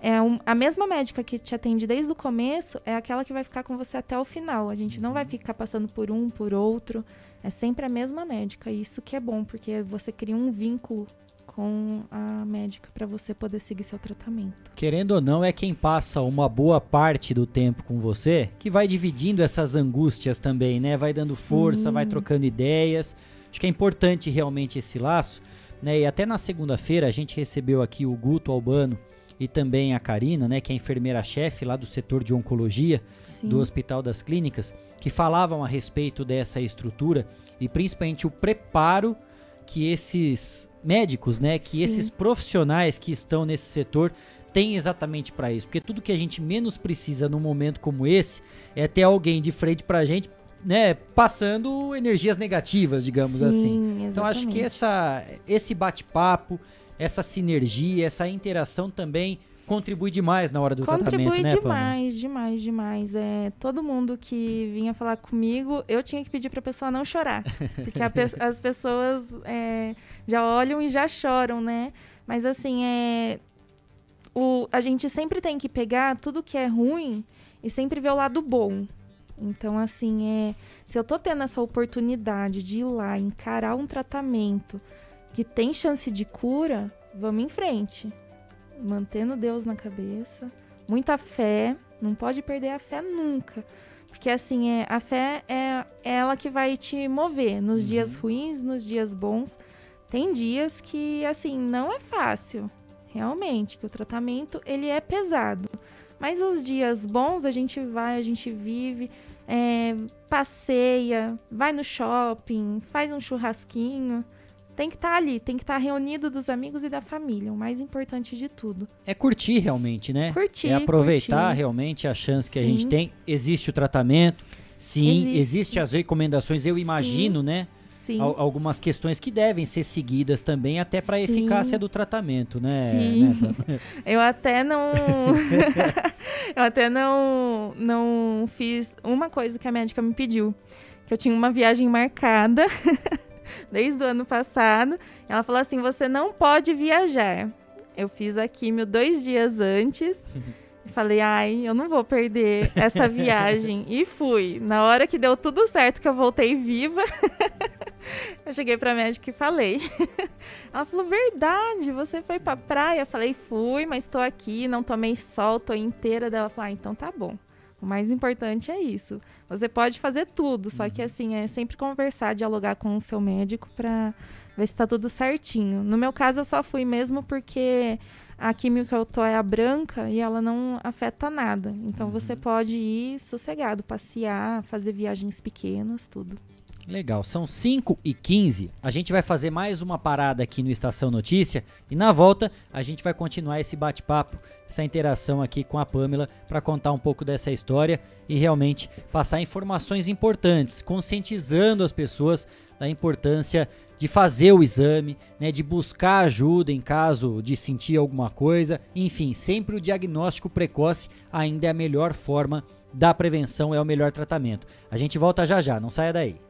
é um, a mesma médica que te atende desde o começo é aquela que vai ficar com você até o final. A gente não vai ficar passando por um, por outro. É sempre a mesma médica. E isso que é bom, porque você cria um vínculo com a médica para você poder seguir seu tratamento. Querendo ou não, é quem passa uma boa parte do tempo com você que vai dividindo essas angústias também, né? Vai dando Sim. força, vai trocando ideias. Acho que é importante realmente esse laço. Né? E até na segunda-feira a gente recebeu aqui o Guto Albano, e também a Karina, né, que é enfermeira-chefe lá do setor de oncologia Sim. do Hospital das Clínicas, que falavam a respeito dessa estrutura e principalmente o preparo que esses médicos, né, que Sim. esses profissionais que estão nesse setor têm exatamente para isso, porque tudo que a gente menos precisa num momento como esse é ter alguém de frente para a gente né, passando energias negativas, digamos Sim, assim. Exatamente. Então acho que essa, esse bate-papo, essa sinergia, essa interação também contribui demais na hora do contribui tratamento, né, Contribui demais, demais, demais. É, todo mundo que vinha falar comigo, eu tinha que pedir para a pessoa não chorar. Porque pe as pessoas é, já olham e já choram, né? Mas assim, é, o, a gente sempre tem que pegar tudo que é ruim e sempre ver o lado bom. Então, assim, é, se eu tô tendo essa oportunidade de ir lá, encarar um tratamento, que tem chance de cura, vamos em frente. Mantendo Deus na cabeça, muita fé, não pode perder a fé nunca. Porque assim, é, a fé é, é ela que vai te mover nos uhum. dias ruins, nos dias bons. Tem dias que, assim, não é fácil. realmente, que o tratamento ele é pesado. Mas os dias bons a gente vai, a gente vive, é, passeia, vai no shopping, faz um churrasquinho. Tem que estar tá ali, tem que estar tá reunido dos amigos e da família, o mais importante de tudo. É curtir realmente, né? Curtir. É aproveitar curtir. realmente a chance que Sim. a gente tem. Existe o tratamento, sim, existe, existe as recomendações, eu Sim. imagino, né? Sim. algumas questões que devem ser seguidas também até para a eficácia do tratamento, né? Sim. Né? eu até não eu até não não fiz uma coisa que a médica me pediu, que eu tinha uma viagem marcada desde o ano passado. Ela falou assim: "Você não pode viajar". Eu fiz a químio dois dias antes. Falei, ai, eu não vou perder essa viagem. e fui. Na hora que deu tudo certo, que eu voltei viva, eu cheguei pra médica e falei. Ela falou, verdade, você foi pra praia? Eu falei, fui, mas tô aqui, não tomei sol, tô inteira. Ela falou, ah, então tá bom. O mais importante é isso. Você pode fazer tudo, só que uhum. assim, é sempre conversar, dialogar com o seu médico pra ver se tá tudo certinho. No meu caso, eu só fui mesmo porque a química que eu tô é a branca e ela não afeta nada. Então uhum. você pode ir sossegado, passear, fazer viagens pequenas, tudo. Legal, são 5 e 15. A gente vai fazer mais uma parada aqui no Estação Notícia e na volta a gente vai continuar esse bate-papo, essa interação aqui com a Pamela para contar um pouco dessa história e realmente passar informações importantes, conscientizando as pessoas da importância de fazer o exame, né, de buscar ajuda em caso de sentir alguma coisa. Enfim, sempre o diagnóstico precoce ainda é a melhor forma da prevenção, é o melhor tratamento. A gente volta já já, não saia daí.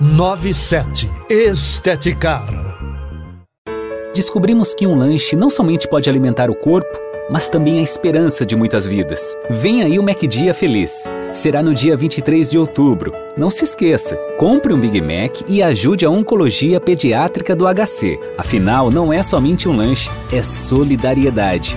97. Esteticar. Descobrimos que um lanche não somente pode alimentar o corpo, mas também a esperança de muitas vidas. Vem aí o MacDia Feliz. Será no dia 23 de outubro. Não se esqueça, compre um Big Mac e ajude a Oncologia Pediátrica do HC. Afinal, não é somente um lanche, é solidariedade.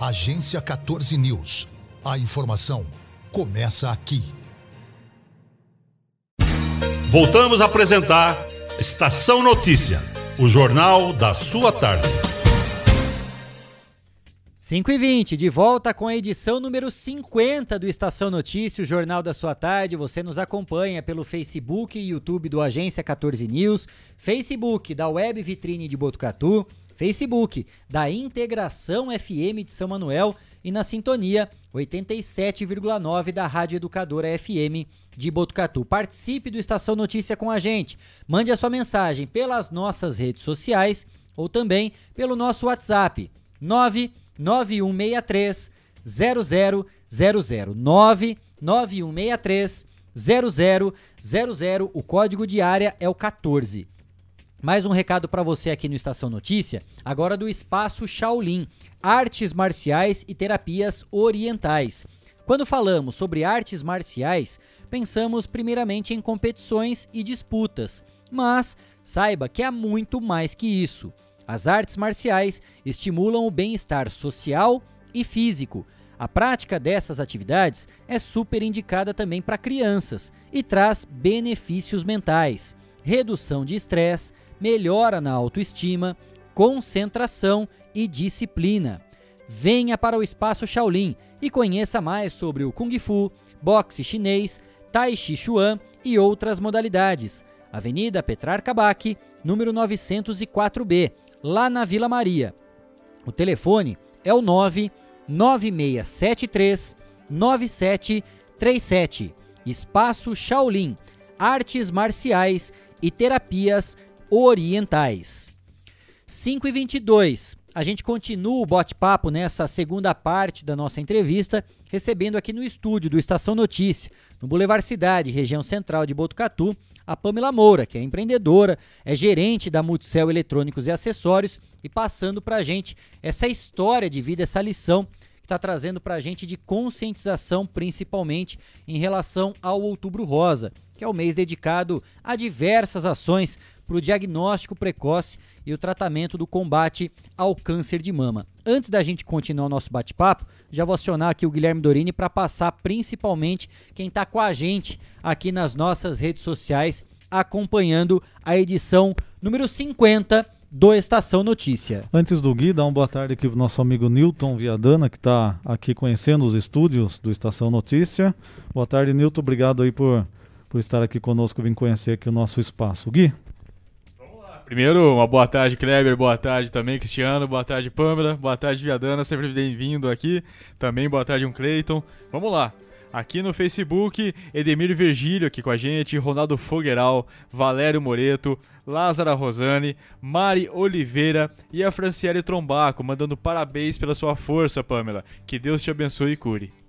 Agência 14 News. A informação começa aqui. Voltamos a apresentar Estação Notícia, o jornal da sua tarde. 5 e 20 de volta com a edição número 50 do Estação Notícia, o jornal da sua tarde. Você nos acompanha pelo Facebook e YouTube do Agência 14 News, Facebook da Web Vitrine de Botucatu, Facebook da Integração FM de São Manuel e na sintonia 87,9 da Rádio Educadora FM de Botucatu. Participe do Estação Notícia com a gente. Mande a sua mensagem pelas nossas redes sociais ou também pelo nosso WhatsApp 99163 0000 99163 0000. O código de área é o 14. Mais um recado para você aqui no Estação Notícia, agora do Espaço Shaolin, artes marciais e terapias orientais. Quando falamos sobre artes marciais, pensamos primeiramente em competições e disputas, mas saiba que há muito mais que isso. As artes marciais estimulam o bem-estar social e físico. A prática dessas atividades é super indicada também para crianças e traz benefícios mentais, redução de estresse, melhora na autoestima, concentração e disciplina. Venha para o Espaço Shaolin e conheça mais sobre o Kung Fu, boxe chinês, Tai Chi Chuan e outras modalidades. Avenida Petrarca Bac, número 904B, lá na Vila Maria. O telefone é o 99673 9737. Espaço Shaolin, artes marciais e terapias orientais. 5 e 22. A gente continua o bate-papo nessa segunda parte da nossa entrevista, recebendo aqui no estúdio do Estação Notícia, no Boulevard Cidade, região central de Botucatu, a Pamela Moura, que é empreendedora, é gerente da Multicel Eletrônicos e Acessórios e passando para a gente essa história de vida, essa lição que está trazendo para a gente de conscientização, principalmente em relação ao Outubro Rosa, que é o mês dedicado a diversas ações para o diagnóstico precoce e o tratamento do combate ao câncer de mama. Antes da gente continuar o nosso bate-papo, já vou acionar aqui o Guilherme Dorini para passar principalmente quem está com a gente aqui nas nossas redes sociais acompanhando a edição número 50 do Estação Notícia. Antes do Gui, dá uma boa tarde aqui pro nosso amigo Newton Viadana, que está aqui conhecendo os estúdios do Estação Notícia. Boa tarde, Newton. Obrigado aí por, por estar aqui conosco, vim conhecer aqui o nosso espaço. Gui? Primeiro, uma boa tarde, Kleber, boa tarde também, Cristiano, boa tarde, Pâmela, boa tarde, Viadana, sempre bem-vindo aqui. Também boa tarde, um Cleiton. Vamos lá. Aqui no Facebook, Edemir Virgílio aqui com a gente, Ronaldo Fogueral, Valério Moreto, Lázara Rosane, Mari Oliveira e a Franciele Trombaco, mandando parabéns pela sua força, Pamela. Que Deus te abençoe e cure.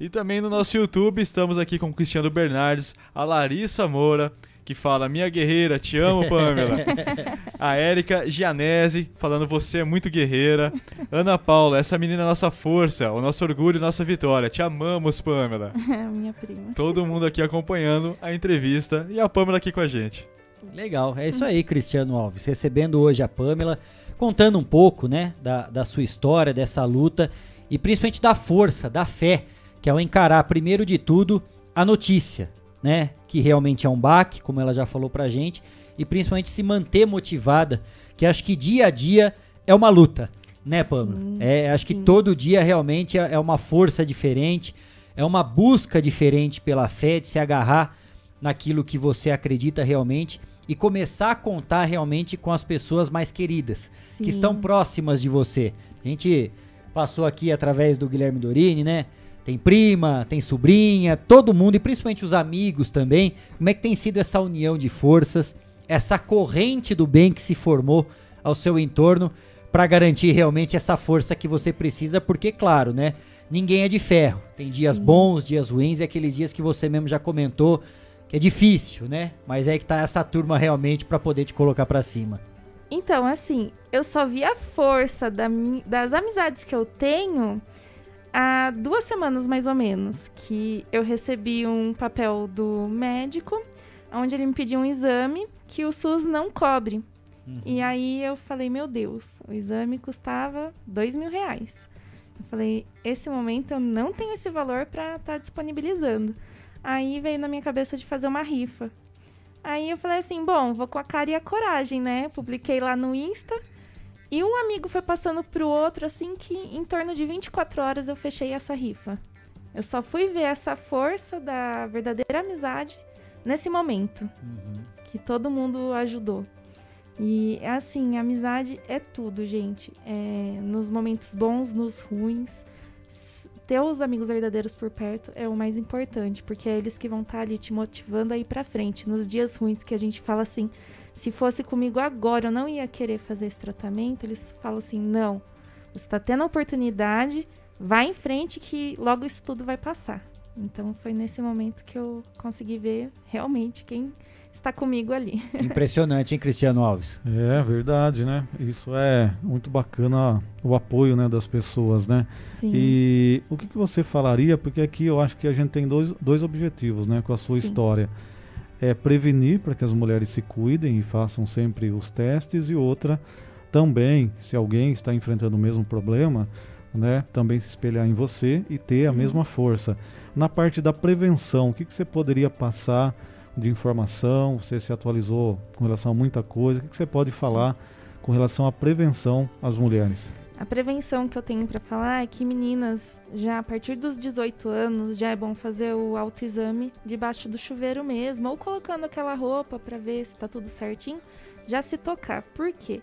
E também no nosso YouTube estamos aqui com o Cristiano Bernardes, a Larissa Moura, que fala Minha guerreira, te amo, Pamela. a Érica Gianese falando Você é muito guerreira. Ana Paula, essa menina é nossa força, o nosso orgulho e nossa vitória. Te amamos, Pamela. Minha prima. Todo mundo aqui acompanhando a entrevista e a Pamela aqui com a gente. Legal, é isso aí, Cristiano Alves. Recebendo hoje a Pamela, contando um pouco, né, da, da sua história, dessa luta e principalmente da força, da fé, que é o encarar, primeiro de tudo, a notícia, né? Que realmente é um baque, como ela já falou pra gente, e principalmente se manter motivada, que acho que dia a dia é uma luta. Né, Pamela? É, acho que todo dia realmente é é uma força diferente, é uma busca diferente pela fé de se agarrar naquilo que você acredita realmente e começar a contar realmente com as pessoas mais queridas, Sim. que estão próximas de você. A gente passou aqui através do Guilherme Dorini, né? Tem prima, tem sobrinha, todo mundo e principalmente os amigos também. Como é que tem sido essa união de forças, essa corrente do bem que se formou ao seu entorno para garantir realmente essa força que você precisa, porque claro, né? Ninguém é de ferro. Tem dias bons, dias ruins e aqueles dias que você mesmo já comentou que é difícil, né? Mas é que tá essa turma realmente para poder te colocar para cima. Então, assim, eu só vi a força da das amizades que eu tenho há duas semanas, mais ou menos. Que eu recebi um papel do médico, onde ele me pediu um exame que o SUS não cobre. E aí eu falei, meu Deus, o exame custava dois mil reais. Eu falei, esse momento eu não tenho esse valor para estar disponibilizando. Aí veio na minha cabeça de fazer uma rifa. Aí eu falei assim, bom, vou com a cara e a coragem, né? Publiquei lá no Insta. E um amigo foi passando pro outro, assim, que em torno de 24 horas eu fechei essa rifa. Eu só fui ver essa força da verdadeira amizade nesse momento. Que todo mundo ajudou. E assim, amizade é tudo, gente. É, nos momentos bons, nos ruins. Ter os amigos verdadeiros por perto é o mais importante, porque é eles que vão estar ali te motivando a ir pra frente. Nos dias ruins que a gente fala assim, se fosse comigo agora eu não ia querer fazer esse tratamento, eles falam assim: não, você tá tendo a oportunidade, vai em frente que logo isso tudo vai passar. Então foi nesse momento que eu consegui ver realmente quem está comigo ali. Impressionante, hein, Cristiano Alves? É verdade, né? Isso é muito bacana o apoio né, das pessoas, né? Sim. E o que, que você falaria? Porque aqui eu acho que a gente tem dois, dois objetivos né, com a sua Sim. história. É prevenir para que as mulheres se cuidem e façam sempre os testes, e outra também, se alguém está enfrentando o mesmo problema, né, também se espelhar em você e ter a mesma força. Na parte da prevenção, o que, que você poderia passar de informação? Você se atualizou com relação a muita coisa. O que, que você pode falar com relação à prevenção às mulheres? A prevenção que eu tenho para falar é que meninas, já a partir dos 18 anos, já é bom fazer o autoexame debaixo do chuveiro mesmo, ou colocando aquela roupa para ver se tá tudo certinho, já se tocar. Por quê?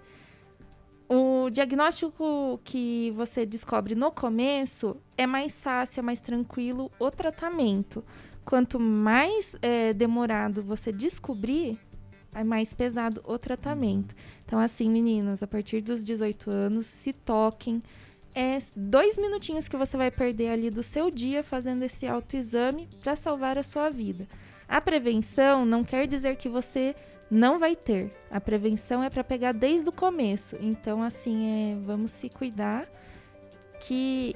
O diagnóstico que você descobre no começo é mais fácil, é mais tranquilo o tratamento. Quanto mais é, demorado você descobrir, é mais pesado o tratamento. Então, assim, meninas, a partir dos 18 anos, se toquem. É dois minutinhos que você vai perder ali do seu dia fazendo esse autoexame para salvar a sua vida. A prevenção não quer dizer que você não vai ter. A prevenção é para pegar desde o começo. Então, assim, é, vamos se cuidar que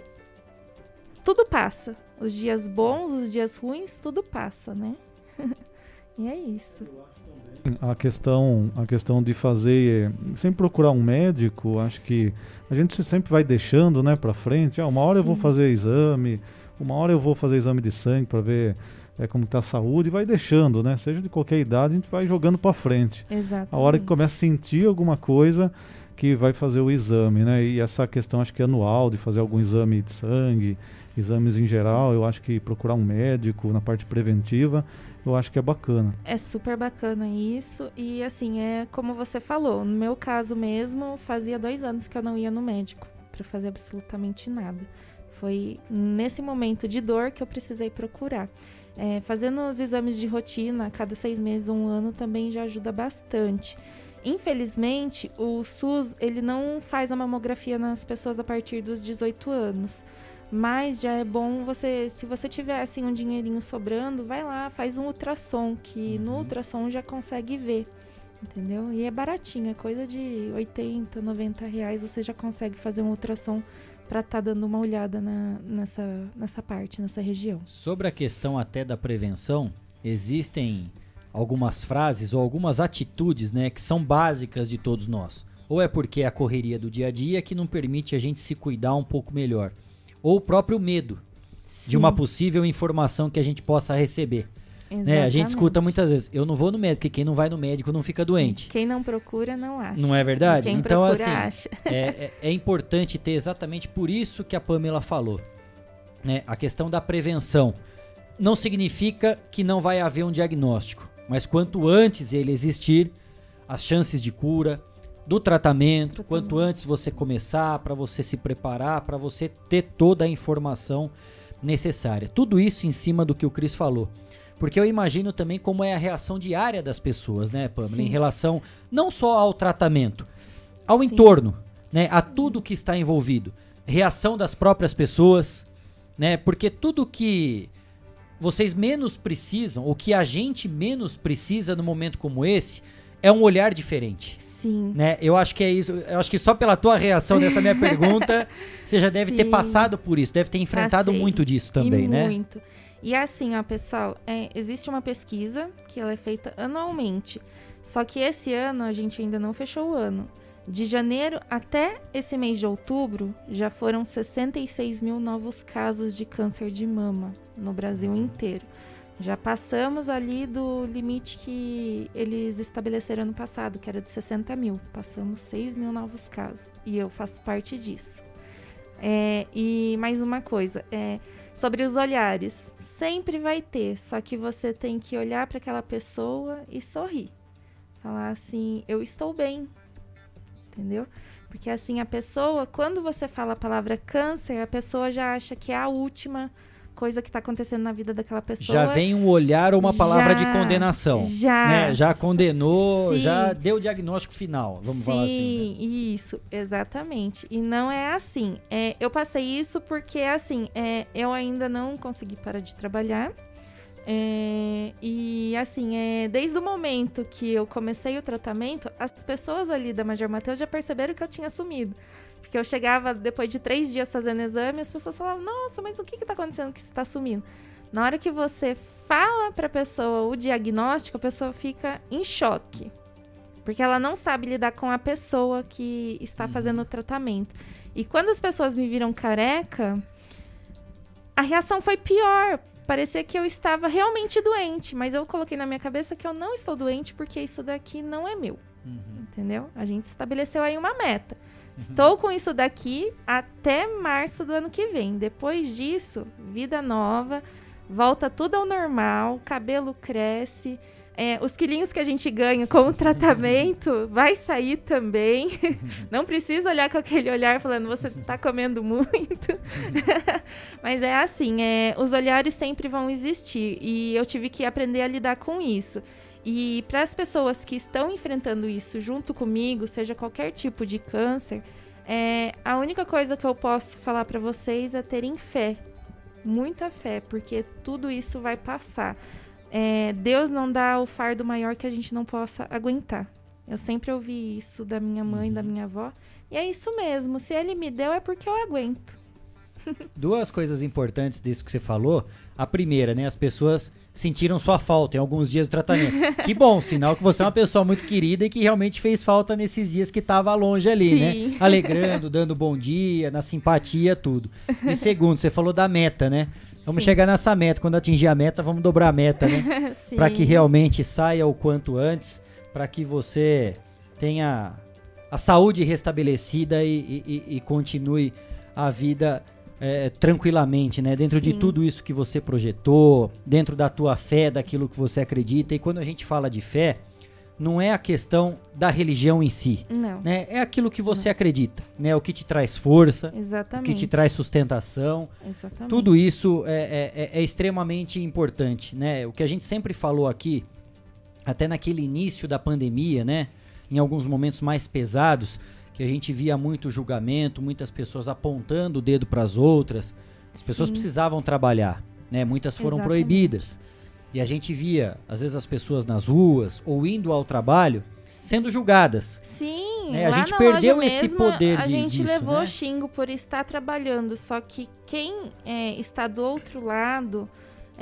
tudo passa. Os dias bons, os dias ruins, tudo passa, né? e é isso. A questão, a questão de fazer, sempre procurar um médico, acho que a gente sempre vai deixando, né, para frente. Ah, uma hora eu vou Sim. fazer exame, uma hora eu vou fazer exame de sangue para ver eh, como está a saúde, e vai deixando, né? Seja de qualquer idade, a gente vai jogando para frente. A hora que Exatamente. começa a sentir alguma coisa que vai fazer o exame, né? E essa questão acho que é anual de fazer algum exame de sangue, exames em geral, eu acho que procurar um médico na parte preventiva, eu acho que é bacana. É super bacana isso. E assim, é como você falou, no meu caso mesmo, fazia dois anos que eu não ia no médico para fazer absolutamente nada. Foi nesse momento de dor que eu precisei procurar. É, fazendo os exames de rotina a cada seis meses, um ano, também já ajuda bastante. Infelizmente, o SUS ele não faz a mamografia nas pessoas a partir dos 18 anos. Mas já é bom você, se você tiver assim um dinheirinho sobrando, vai lá, faz um ultrassom, que no ultrassom já consegue ver. Entendeu? E é baratinho, é coisa de 80, 90 reais, você já consegue fazer um ultrassom para estar dando uma olhada na- nessa, nessa parte, nessa região. Sobre a questão até da prevenção, existem algumas frases ou algumas atitudes, né, que são básicas de todos nós. Ou é porque é a correria do dia a dia que não permite a gente se cuidar um pouco melhor, ou o próprio medo de uma Sim. possível informação que a gente possa receber. Né? A gente escuta muitas vezes, eu não vou no médico, porque quem não vai no médico não fica doente. Quem não procura, não acha. Não é verdade? Quem então, procura, assim, acha. é, é, é importante ter exatamente por isso que a Pamela falou. Né? A questão da prevenção. Não significa que não vai haver um diagnóstico, mas quanto antes ele existir, as chances de cura, do tratamento, quanto antes você começar, para você se preparar, para você ter toda a informação necessária. Tudo isso em cima do que o Cris falou. Porque eu imagino também como é a reação diária das pessoas, né, Pamela, Sim. em relação não só ao tratamento, ao entorno, né, a tudo que está envolvido. Reação das próprias pessoas, né? Porque tudo que vocês menos precisam, ou que a gente menos precisa num momento como esse, é um olhar diferente. Sim. Né? Eu acho que é isso. Eu acho que só pela tua reação nessa minha pergunta, você já deve ter Sim. passado por isso, deve ter enfrentado Passei. muito disso também, e né? Muito. E assim, ó, pessoal, é, existe uma pesquisa que ela é feita anualmente. Só que esse ano a gente ainda não fechou o ano. De janeiro até esse mês de outubro, já foram 66 mil novos casos de câncer de mama no Brasil inteiro. Já passamos ali do limite que eles estabeleceram ano passado, que era de 60 mil. Passamos 6 mil novos casos. E eu faço parte disso. É, e mais uma coisa, é, sobre os olhares. Sempre vai ter, só que você tem que olhar para aquela pessoa e sorrir. Falar assim, eu estou bem. Entendeu? Porque assim, a pessoa, quando você fala a palavra câncer, a pessoa já acha que é a última coisa que está acontecendo na vida daquela pessoa. Já vem um olhar ou uma palavra de Já, condenação. já. Né? Já condenou, Sim. já deu o diagnóstico final, vamos Sim, falar assim. né? isso, exatamente. E não é assim. É, eu passei isso porque, assim, é, eu ainda não consegui parar de trabalhar. É, e, assim, é, desde o momento que eu comecei o tratamento, as pessoas ali da Major Mateus já perceberam que eu tinha sumido. Porque eu chegava depois de três dias fazendo exame, as pessoas falavam: Nossa, mas o que, que tá acontecendo que você tá sumindo? Na hora que você fala pra pessoa o diagnóstico, a pessoa fica em choque. Porque ela não sabe lidar com a pessoa que está fazendo o tratamento. E quando as pessoas me viram careca, a reação foi pior. Parecia que eu estava realmente doente, mas eu coloquei na minha cabeça que eu não estou doente porque isso daqui não é meu. Entendeu? A gente estabeleceu aí uma meta. Estou com isso daqui até março do ano que vem. Depois disso, vida nova, volta tudo ao normal, cabelo cresce. é, os quilinhos que a gente ganha com o tratamento vai sair também. Não precisa olhar com aquele olhar falando você tá comendo muito. Mas é assim, é, os olhares sempre vão existir e eu tive que aprender a lidar com isso. E para as pessoas que estão enfrentando isso junto comigo, seja qualquer tipo de câncer, é, a única coisa que eu posso falar para vocês é terem fé, muita fé, porque tudo isso vai passar. É, Deus não dá o fardo maior que a gente não possa aguentar. Eu sempre ouvi isso da minha mãe, da minha avó, e é isso mesmo. Se Ele me deu é porque eu aguento. Duas coisas importantes disso que você falou. A primeira, né? As pessoas sentiram sua falta em alguns dias de tratamento. que bom, sinal que você é uma pessoa muito querida e que realmente fez falta nesses dias que estava longe ali, Sim. né? Alegrando, dando bom dia, na simpatia, tudo. E segundo, você falou da meta, né? Vamos Sim. chegar nessa meta. Quando atingir a meta, vamos dobrar a meta, né? Para que realmente saia o quanto antes, para que você tenha a saúde restabelecida e- e- e continue a vida é, tranquilamente, né? Dentro de Sim. tudo isso que você projetou, dentro da tua fé, daquilo que você acredita. E quando a gente fala de fé, não é a questão da religião em si, Não. né? É aquilo que você acredita, né? O que te traz força, o que Exatamente. te traz sustentação. Exatamente. Tudo isso é, é- é- é extremamente importante, né? O que a gente sempre falou aqui, até naquele início da pandemia, né? Em alguns momentos mais pesados, que a gente via muito julgamento, muitas pessoas apontando o dedo para as outras. As pessoas Sim. precisavam trabalhar, né? Muitas foram Exatamente. proibidas. E a gente via, às vezes, as pessoas nas ruas ou indo ao trabalho sendo julgadas. Sim, né? A gente perdeu esse mesmo, poder A de- gente disso, levou né? xingo por estar trabalhando, só que quem é, está do outro lado,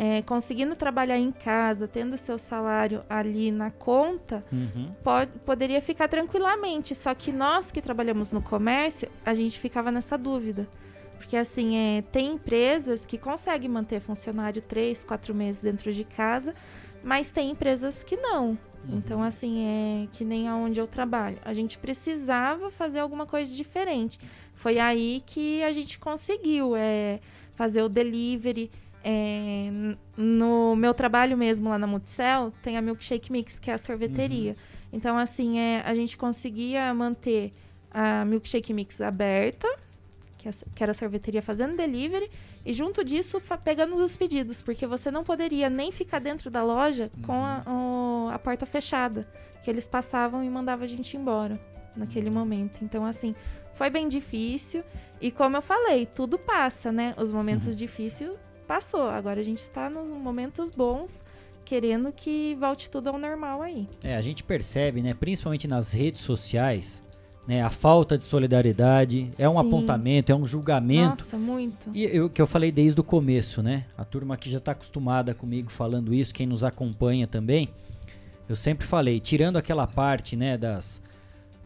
é, conseguindo trabalhar em casa, tendo seu salário ali na conta, Uhum. pode, poderia ficar tranquilamente. Só que nós que trabalhamos no comércio, a gente ficava nessa dúvida. Porque assim, é, tem empresas que conseguem manter funcionário três, quatro meses dentro de casa, mas tem empresas que não. Uhum. Então, assim, é que nem aonde eu trabalho. A gente precisava fazer alguma coisa diferente. Foi aí que a gente conseguiu é, fazer o delivery. É, no meu trabalho mesmo lá na Multicel, tem a Milkshake Mix, que é a sorveteria. Uhum. Então, assim, é, a gente conseguia manter a Milkshake Mix aberta, que, era a sorveteria fazendo delivery, e junto disso pegando os pedidos, porque você não poderia nem ficar dentro da loja uhum. com a, o, a, porta fechada, que eles passavam e mandavam a gente embora naquele uhum. momento. Então, assim, foi bem difícil. E como eu falei, tudo passa, né? Os momentos uhum. difíceis passou. Agora a gente está nos momentos bons querendo que volte tudo ao normal aí. É, a gente percebe, né, principalmente nas redes sociais, né, a falta de solidariedade, é um Sim. apontamento, é um julgamento. Nossa, muito. E o que eu falei desde o começo, né? A turma que já está acostumada comigo falando isso, quem nos acompanha também, eu sempre falei, tirando aquela parte, né, das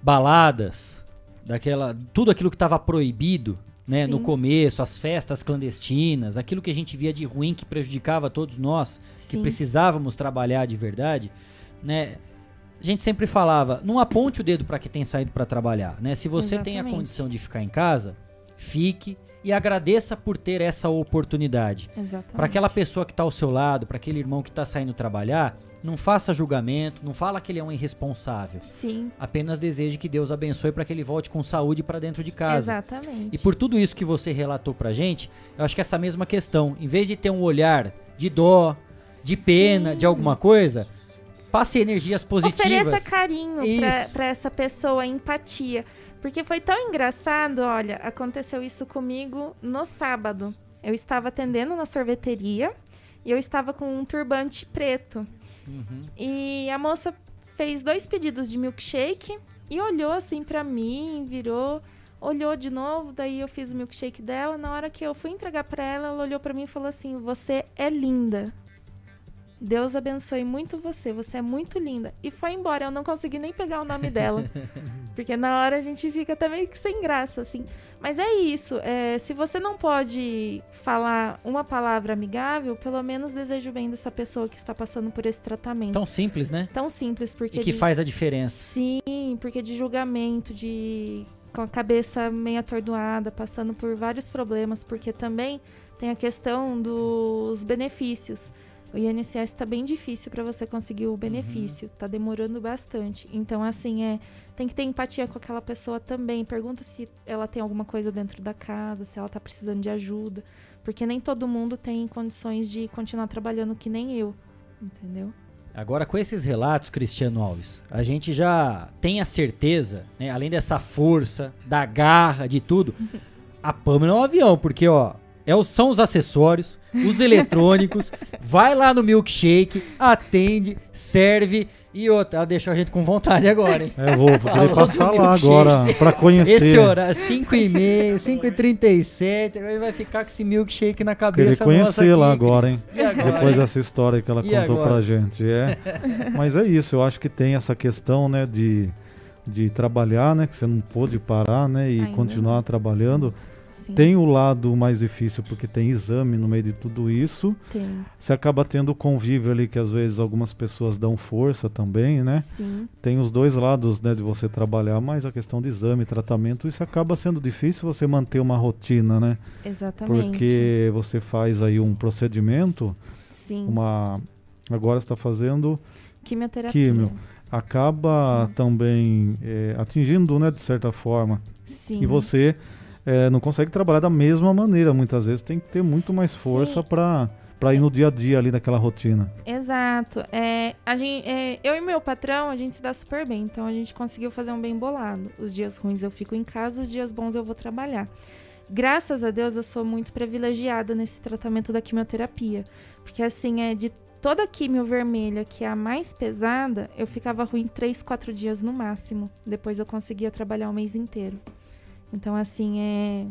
baladas, daquela tudo aquilo que estava proibido, né, no começo, as festas clandestinas, aquilo que a gente via de ruim que prejudicava todos nós, Sim. que precisávamos trabalhar de verdade, né? A gente sempre falava, não aponte o dedo para quem tem saído para trabalhar, né? Se você Exatamente. tem a condição de ficar em casa, fique e agradeça por ter essa oportunidade. Para aquela pessoa que está ao seu lado, para aquele irmão que está saindo trabalhar, não faça julgamento, não fala que ele é um irresponsável. Sim. Apenas deseje que Deus abençoe para que ele volte com saúde para dentro de casa. Exatamente. E por tudo isso que você relatou pra gente, eu acho que essa mesma questão, em vez de ter um olhar de dó, de pena, Sim. de alguma coisa, passe energias positivas. Ofereça carinho para essa pessoa, empatia. Porque foi tão engraçado, olha, aconteceu isso comigo no sábado. Eu estava atendendo na sorveteria e eu estava com um turbante preto. Uhum. E a moça fez dois pedidos de milkshake e olhou assim para mim, virou, olhou de novo, daí eu fiz o milkshake dela. Na hora que eu fui entregar para ela, ela olhou para mim e falou assim: "Você é linda". Deus abençoe muito você, você é muito linda. E foi embora, eu não consegui nem pegar o nome dela. porque na hora a gente fica até meio que sem graça, assim. Mas é isso, é, se você não pode falar uma palavra amigável, pelo menos desejo bem dessa pessoa que está passando por esse tratamento. Tão simples, né? Tão simples, porque. E que de... faz a diferença. Sim, porque de julgamento, de. com a cabeça meio atordoada, passando por vários problemas, porque também tem a questão dos benefícios o INSS está bem difícil para você conseguir o benefício, está uhum. demorando bastante. Então, assim, é tem que ter empatia com aquela pessoa também. Pergunta se ela tem alguma coisa dentro da casa, se ela está precisando de ajuda, porque nem todo mundo tem condições de continuar trabalhando que nem eu, entendeu? Agora, com esses relatos, Cristiano Alves, a gente já tem a certeza, né, além dessa força, da garra, de tudo, a Pamela é um avião, porque, ó, é, são os acessórios, os eletrônicos. vai lá no milkshake, atende, serve. E outra, ela deixou a gente com vontade agora, hein? É, vou, passar lá agora pra conhecer. Esse horário, 5 e meia, 5 e 37 ele vai ficar com esse milkshake na cabeça. Querer conhecer lá agora, hein? Agora, Depois dessa história que ela e contou agora? pra gente. É. Mas é isso, eu acho que tem essa questão, né, de, de trabalhar, né, que você não pôde parar, né, e Ainda. continuar trabalhando. Sim. Tem o lado mais difícil porque tem exame no meio de tudo isso. Tem. Você acaba tendo convívio ali que às vezes algumas pessoas dão força também, né? Sim. Tem os dois lados, né, de você trabalhar, mas a questão de exame, tratamento, isso acaba sendo difícil você manter uma rotina, né? Exatamente. Porque você faz aí um procedimento, Sim. uma agora está fazendo quimioterapia. Químio. Acaba Sim. também é, atingindo, né, de certa forma. Sim. E você é, não consegue trabalhar da mesma maneira. Muitas vezes tem que ter muito mais força para para ir no dia a dia ali daquela rotina. Exato. É, a gente, é, eu e meu patrão, a gente se dá super bem. Então a gente conseguiu fazer um bem bolado. Os dias ruins eu fico em casa, os dias bons eu vou trabalhar. Graças a Deus eu sou muito privilegiada nesse tratamento da quimioterapia. Porque assim, é de toda a quimio vermelha, que é a mais pesada, eu ficava ruim 3, 4 dias no máximo. Depois eu conseguia trabalhar o mês inteiro. Então, assim, é,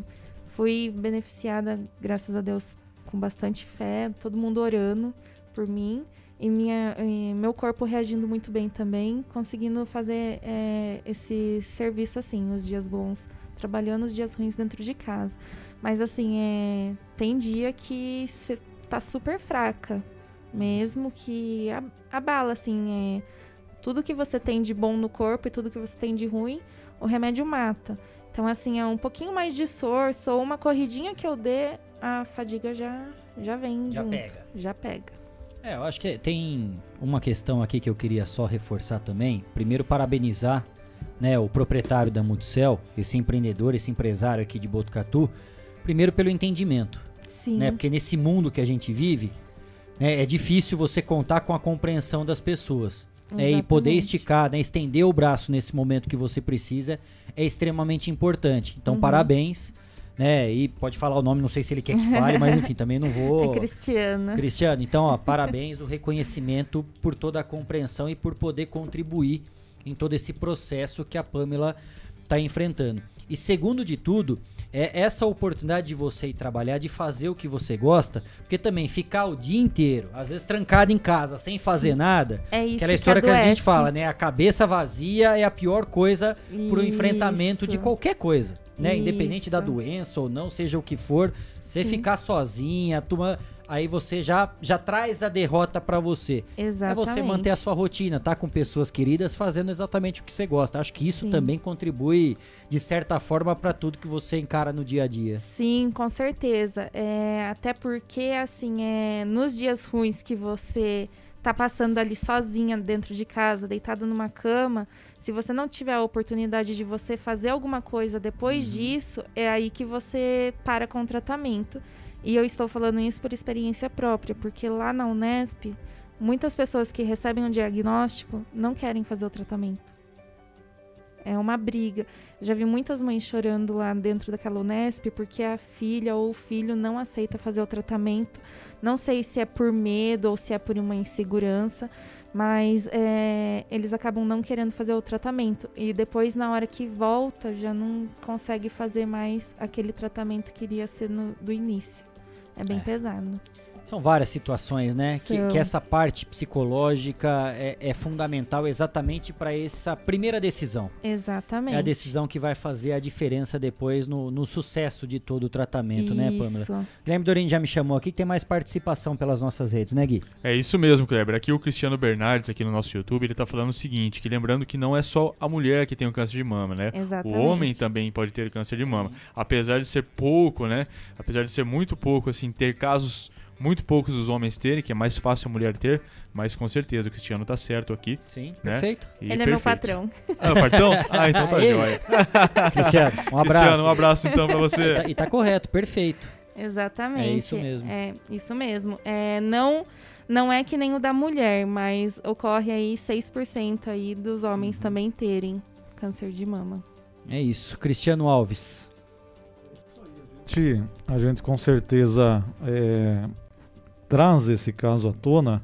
fui beneficiada, graças a Deus, com bastante fé, todo mundo orando por mim e, minha, e meu corpo reagindo muito bem também, conseguindo fazer é, esse serviço assim, os dias bons, trabalhando os dias ruins dentro de casa. Mas assim, é, tem dia que você tá super fraca, mesmo que abala assim, é, tudo que você tem de bom no corpo e tudo que você tem de ruim, o remédio mata. Então assim, é um pouquinho mais de esforço ou uma corridinha que eu dê, a fadiga já já vem já junto, pega. já pega. É, eu acho que tem uma questão aqui que eu queria só reforçar também. Primeiro, parabenizar né, o proprietário da Multicel, esse empreendedor, esse empresário aqui de Botucatu, primeiro pelo entendimento. Sim. Né, porque nesse mundo que a gente vive, né, é difícil você contar com a compreensão das pessoas. Né, e poder esticar, né, estender o braço nesse momento que você precisa é extremamente importante. Então, uhum. parabéns. Né, e pode falar o nome, não sei se ele quer que fale, mas enfim, também não vou. É Cristiano. Cristiano, então, ó, parabéns, o reconhecimento por toda a compreensão e por poder contribuir em todo esse processo que a Pamela está enfrentando. E segundo de tudo, é essa oportunidade de você ir trabalhar, de fazer o que você gosta, porque também ficar o dia inteiro, às vezes trancado em casa, sem fazer Sim. nada, é isso aquela história que, que, a gente fala, né? A cabeça vazia é a pior coisa para o enfrentamento de qualquer coisa, né? Isso. Independente da doença ou não, seja o que for, você Sim. ficar sozinha, turma aí você já, já traz a derrota para você. Exatamente. É você manter a sua rotina, tá com pessoas queridas fazendo exatamente o que você gosta. Acho que isso Sim. também contribui de certa forma para tudo que você encara no dia a dia. Sim, com certeza. É, até porque assim, é, nos dias ruins que você tá passando ali sozinha dentro de casa, deitada numa cama, se você não tiver a oportunidade de você fazer alguma coisa depois uhum. disso, é aí que você para com o tratamento. E eu estou falando isso por experiência própria, porque lá na Unesp, muitas pessoas que recebem um diagnóstico não querem fazer o tratamento. É uma briga. Já vi muitas mães chorando lá dentro daquela Unesp porque a filha ou o filho não aceita fazer o tratamento. Não sei se é por medo ou se é por uma insegurança, mas é, eles acabam não querendo fazer o tratamento. E depois, na hora que volta, já não consegue fazer mais aquele tratamento que iria ser no, do início. É bem é. pesado. São várias situações, né? Que, que, essa parte psicológica é, é fundamental exatamente para essa primeira decisão. Exatamente. É a decisão que vai fazer a diferença depois no, no sucesso de todo o tratamento, isso. né, Pamela? Guilherme Dorin já me chamou aqui, tem mais participação pelas nossas redes, né, Gui? É isso mesmo, Kleber. Aqui o Cristiano Bernardes, aqui no nosso YouTube, ele tá falando o seguinte, que lembrando que não é só a mulher que tem o câncer de mama, né? Exatamente. O homem também pode ter câncer de mama. Sim. Apesar de ser pouco, né? Apesar de ser muito pouco, assim, ter casos muito poucos os homens terem, que é mais fácil a mulher ter, mas com certeza o Cristiano tá certo aqui. Sim, né? perfeito. E Ele perfeito. é meu patrão. Ah, o patrão? Ah, então tá jóia. Cristiano, um abraço. Cristiano, um abraço então pra você. E tá, e tá correto, perfeito. Exatamente. É isso mesmo. É isso mesmo. É, não, não é que nem o da mulher, mas ocorre aí 6% aí dos homens uhum. também terem câncer de mama. É isso. Cristiano Alves. A gente com certeza é, traz esse caso à tona,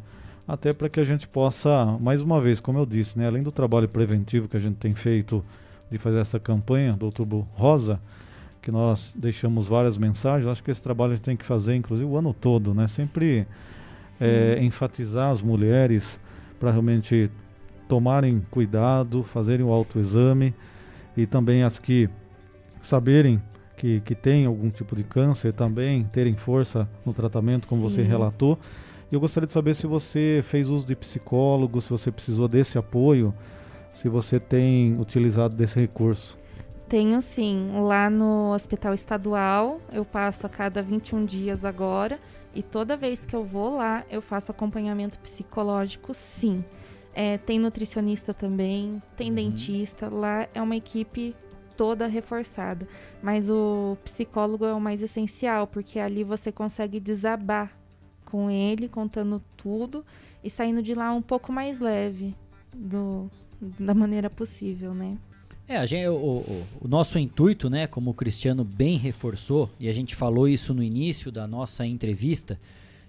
até para que a gente possa, mais uma vez, como eu disse, né, além do trabalho preventivo que a gente tem feito de fazer essa campanha do Outubro Rosa, que nós deixamos várias mensagens, acho que esse trabalho a gente tem que fazer, inclusive, o ano todo, né? Sempre é, enfatizar as mulheres para realmente tomarem cuidado, fazerem o autoexame e também as que saberem que, que têm algum tipo de câncer também terem força no tratamento, como Sim. você relatou. E eu gostaria de saber se você fez uso de psicólogo, se você precisou desse apoio, se você tem utilizado desse recurso. Tenho sim. Lá no Hospital Estadual, eu passo a cada 21 dias agora. E toda vez que eu vou lá, eu faço acompanhamento psicológico, sim. É, tem nutricionista também, tem uhum. dentista. Lá é uma equipe toda reforçada. Mas o psicólogo é o mais essencial, porque ali você consegue desabar com ele, contando tudo e saindo de lá um pouco mais leve do, da maneira possível, né? É, a gente, o, o, o, nosso intuito, né, como o Cristiano bem reforçou, e a gente falou isso no início da nossa entrevista,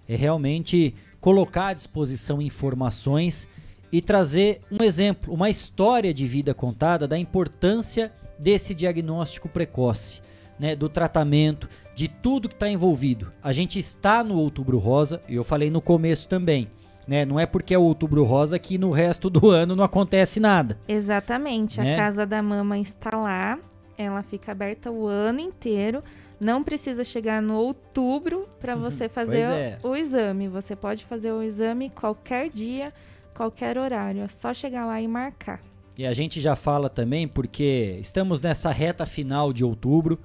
é realmente colocar à disposição informações e trazer um exemplo, uma história de vida contada da importância desse diagnóstico precoce, né, do tratamento, de tudo que está envolvido. A gente está no Outubro Rosa, e eu falei no começo também. Né? Não é porque é o Outubro Rosa que no resto do ano não acontece nada. Exatamente. Né? A Casa da Mama está lá. ela fica aberta o ano inteiro. Não precisa chegar no outubro para você fazer é. o, o exame. Você pode fazer o exame qualquer dia, qualquer horário. É só chegar lá e marcar. E a gente já fala também porque estamos nessa reta final de outubro.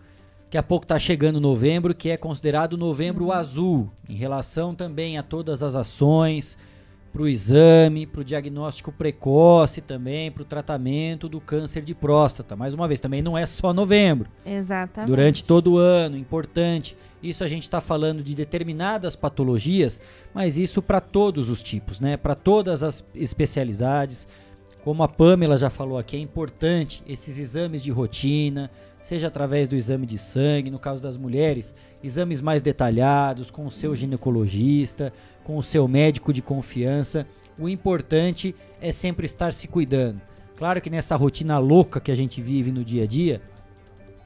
Daqui a pouco está chegando novembro, que é considerado novembro azul, em relação também a todas as ações, para o exame, para o diagnóstico precoce também, para o tratamento do câncer de próstata. Mais uma vez, também não é só novembro. Exatamente. Durante todo o ano, importante. Isso a gente está falando de determinadas patologias, mas isso para todos os tipos, né? Para todas as especialidades. Como a Pamela já falou aqui, é importante esses exames de rotina, seja através do exame de sangue, no caso das mulheres, exames mais detalhados com o seu ginecologista, com o seu médico de confiança. O importante é sempre estar se cuidando. Claro que nessa rotina louca que a gente vive no dia a dia,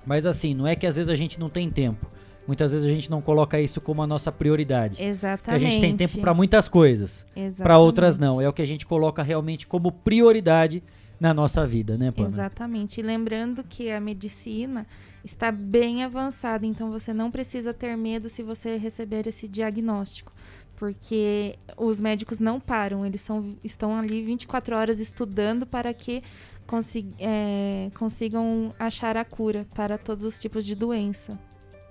mas assim, não é que às vezes a gente não tem tempo. Muitas vezes a gente não coloca isso como a nossa prioridade. Exatamente. a gente tem tempo para muitas coisas, para outras não. É o que a gente coloca realmente como prioridade na nossa vida, né, Pamela? Exatamente. E lembrando que a medicina está bem avançada, então você não precisa ter medo se você receber esse diagnóstico. Porque os médicos não param, eles são, estão ali 24 horas estudando para que consig, é, consigam achar a cura para todos os tipos de doença.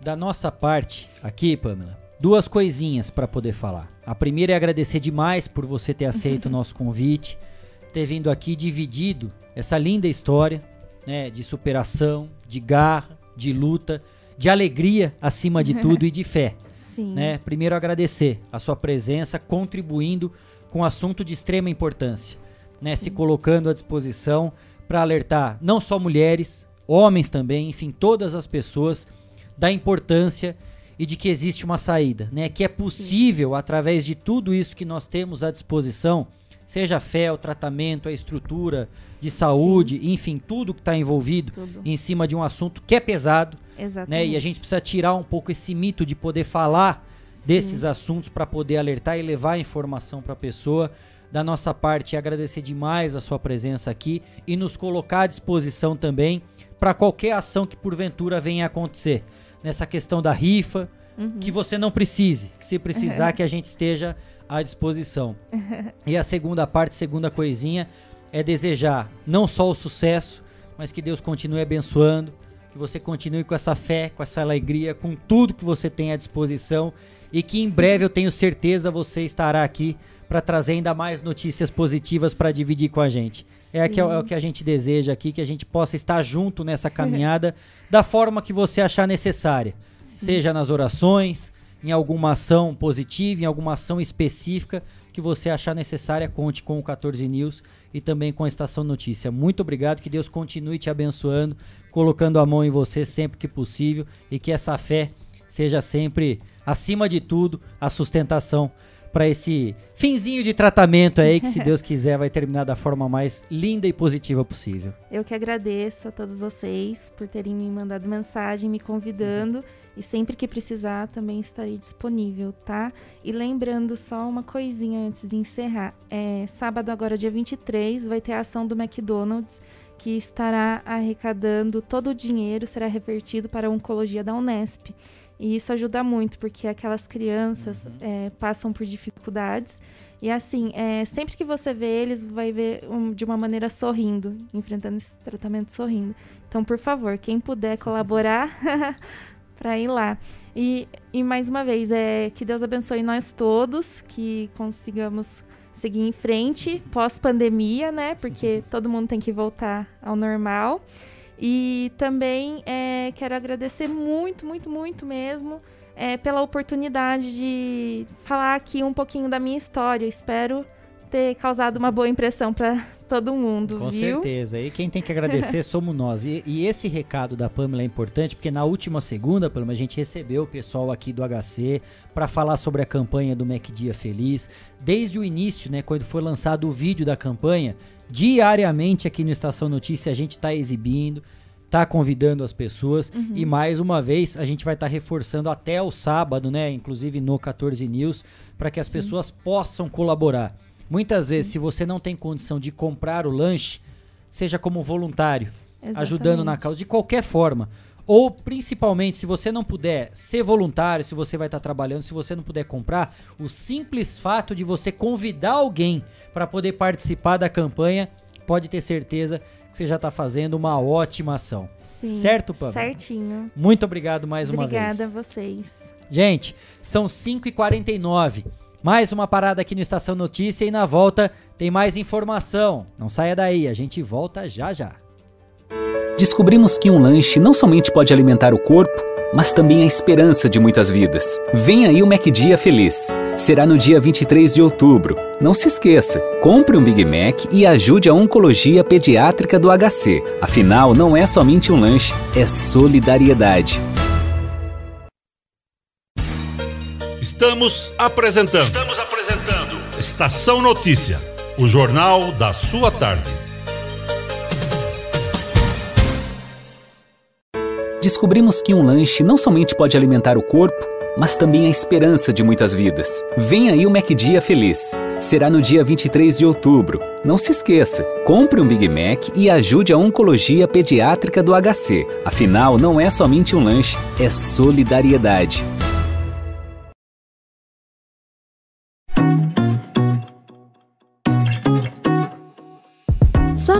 Da nossa parte, aqui, Pamela, duas coisinhas para poder falar. A primeira é agradecer demais por você ter aceito o nosso convite, ter vindo aqui dividido essa linda história, né, de superação, de garra, de luta, de alegria acima de tudo e de fé. Sim. Né? Primeiro agradecer a sua presença, contribuindo com um assunto de extrema importância, né, se colocando à disposição para alertar não só mulheres, homens também, enfim, todas as pessoas da importância e de que existe uma saída, né? Que é possível, através de tudo isso que nós temos à disposição, seja a fé, o tratamento, a estrutura de saúde, Sim. enfim, tudo que está envolvido tudo. em cima de um assunto que é pesado, Exatamente. né? E a gente precisa tirar um pouco esse mito de poder falar Sim. desses assuntos para poder alertar e levar a informação para a pessoa. Da nossa parte, agradecer demais a sua presença aqui e nos colocar à disposição também para qualquer ação que porventura venha a acontecer nessa questão da rifa, Uhum. que você não precise, que se precisar que a gente esteja à disposição. E a segunda parte, segunda coisinha, é desejar não só o sucesso, mas que Deus continue abençoando, que você continue com essa fé, com essa alegria, com tudo que você tem à disposição e que em breve eu tenho certeza você estará aqui para trazer ainda mais notícias positivas para dividir com a gente. É, aqui, é o que a gente deseja aqui, que a gente possa estar junto nessa caminhada da forma que você achar necessária. Seja nas orações, em alguma ação positiva, em alguma ação específica que você achar necessária, conte com o 14 News e também com a Estação Notícia. Muito obrigado, que Deus continue te abençoando, colocando a mão em você sempre que possível e que essa fé seja sempre, acima de tudo, a sustentação para esse finzinho de tratamento aí que, se Deus quiser, vai terminar da forma mais linda e positiva possível. Eu que agradeço a todos vocês por terem me mandado mensagem, me convidando. E sempre que precisar, também estarei disponível, tá? E lembrando só uma coisinha antes de encerrar. É, sábado, agora, dia 23, vai ter a ação do McDonald's que estará arrecadando todo o dinheiro, será revertido para a oncologia da Unesp. E isso ajuda muito, porque aquelas crianças Uhum. é, passam por dificuldades. E assim, é, sempre que você vê eles, vai ver um- de uma maneira sorrindo, enfrentando esse tratamento sorrindo. Então, por favor, quem puder colaborar para ir lá. E, e mais uma vez, é que Deus abençoe nós todos, que consigamos seguir em frente pós-pandemia, né? Porque todo mundo tem que voltar ao normal. E também é, quero agradecer muito, muito, muito mesmo é, pela oportunidade de falar aqui um pouquinho da minha história. Espero ter causado uma boa impressão para todo mundo, Com viu? certeza. E quem tem que agradecer somos nós. E, e esse recado da Pamela é importante porque na última segunda, Pamela, a gente recebeu o pessoal aqui do HC para falar sobre a campanha do Mac Dia Feliz. Desde o início, né, quando foi lançado o vídeo da campanha, diariamente aqui no Estação Notícia a gente está exibindo, tá convidando as pessoas Uhum. e mais uma vez a gente vai estar reforçando até o sábado, né, inclusive no 14 News, para que as pessoas possam colaborar. Muitas vezes, se você não tem condição de comprar o lanche, seja como voluntário. ajudando na causa, de qualquer forma. Ou principalmente, se você não puder ser voluntário, se você vai estar trabalhando, se você não puder comprar, o simples fato de você convidar alguém para poder participar da campanha, pode ter certeza que você já está fazendo uma ótima ação. Sim, certo, Pam? Certinho. Muito obrigado mais uma vez. Obrigada a vocês. Gente, são 5h49. Mais uma parada aqui no Estação Notícia e na volta tem mais informação. Não saia daí, a gente volta já já. Descobrimos que um lanche não somente pode alimentar o corpo, mas também a esperança de muitas vidas. Vem aí o MacDia Feliz. Será no dia 23 de outubro. Não se esqueça, compre um Big Mac e ajude a Oncologia Pediátrica do HC. Afinal, não é somente um lanche, é solidariedade. Estamos apresentando. Estamos apresentando. Estação Notícia, o jornal da sua tarde. Descobrimos que um lanche não somente pode alimentar o corpo, mas também a esperança de muitas vidas. Vem aí o MacDia Feliz. Será no dia 23 de outubro. Não se esqueça, compre um Big Mac e ajude a Oncologia Pediátrica do HC. Afinal, não é somente um lanche, é solidariedade.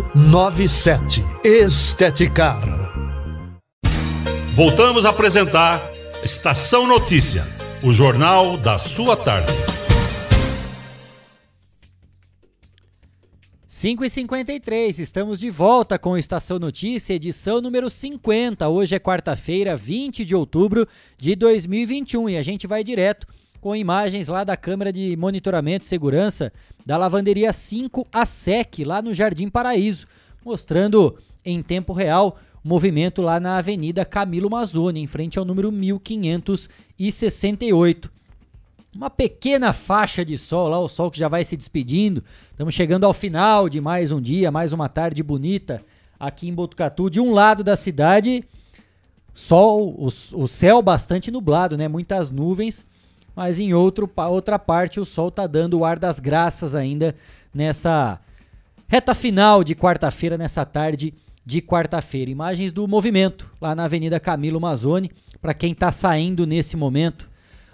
3497. Esteticar. Voltamos a apresentar Estação Notícia, o jornal da sua tarde. 5 e 53 estamos de volta com Estação Notícia, edição número 50. Hoje é quarta-feira, 20 de outubro de 2021 e a gente vai direto com imagens lá da câmera de monitoramento e segurança da lavanderia 5 a SEC, lá no Jardim Paraíso, mostrando em tempo real o movimento lá na Avenida Camilo Mazzoni, em frente ao número 1568 uma pequena faixa de sol lá, o sol que já vai se despedindo. Estamos chegando ao final de mais um dia, mais uma tarde bonita aqui em Botucatu. De um lado da cidade, sol, o, o céu bastante nublado, né? Muitas nuvens, mas em outro, outra parte o sol tá dando o ar das graças ainda nessa reta final de quarta-feira, nessa tarde de quarta-feira. Imagens do movimento lá na Avenida Camilo Mazzoni, para quem está saindo nesse momento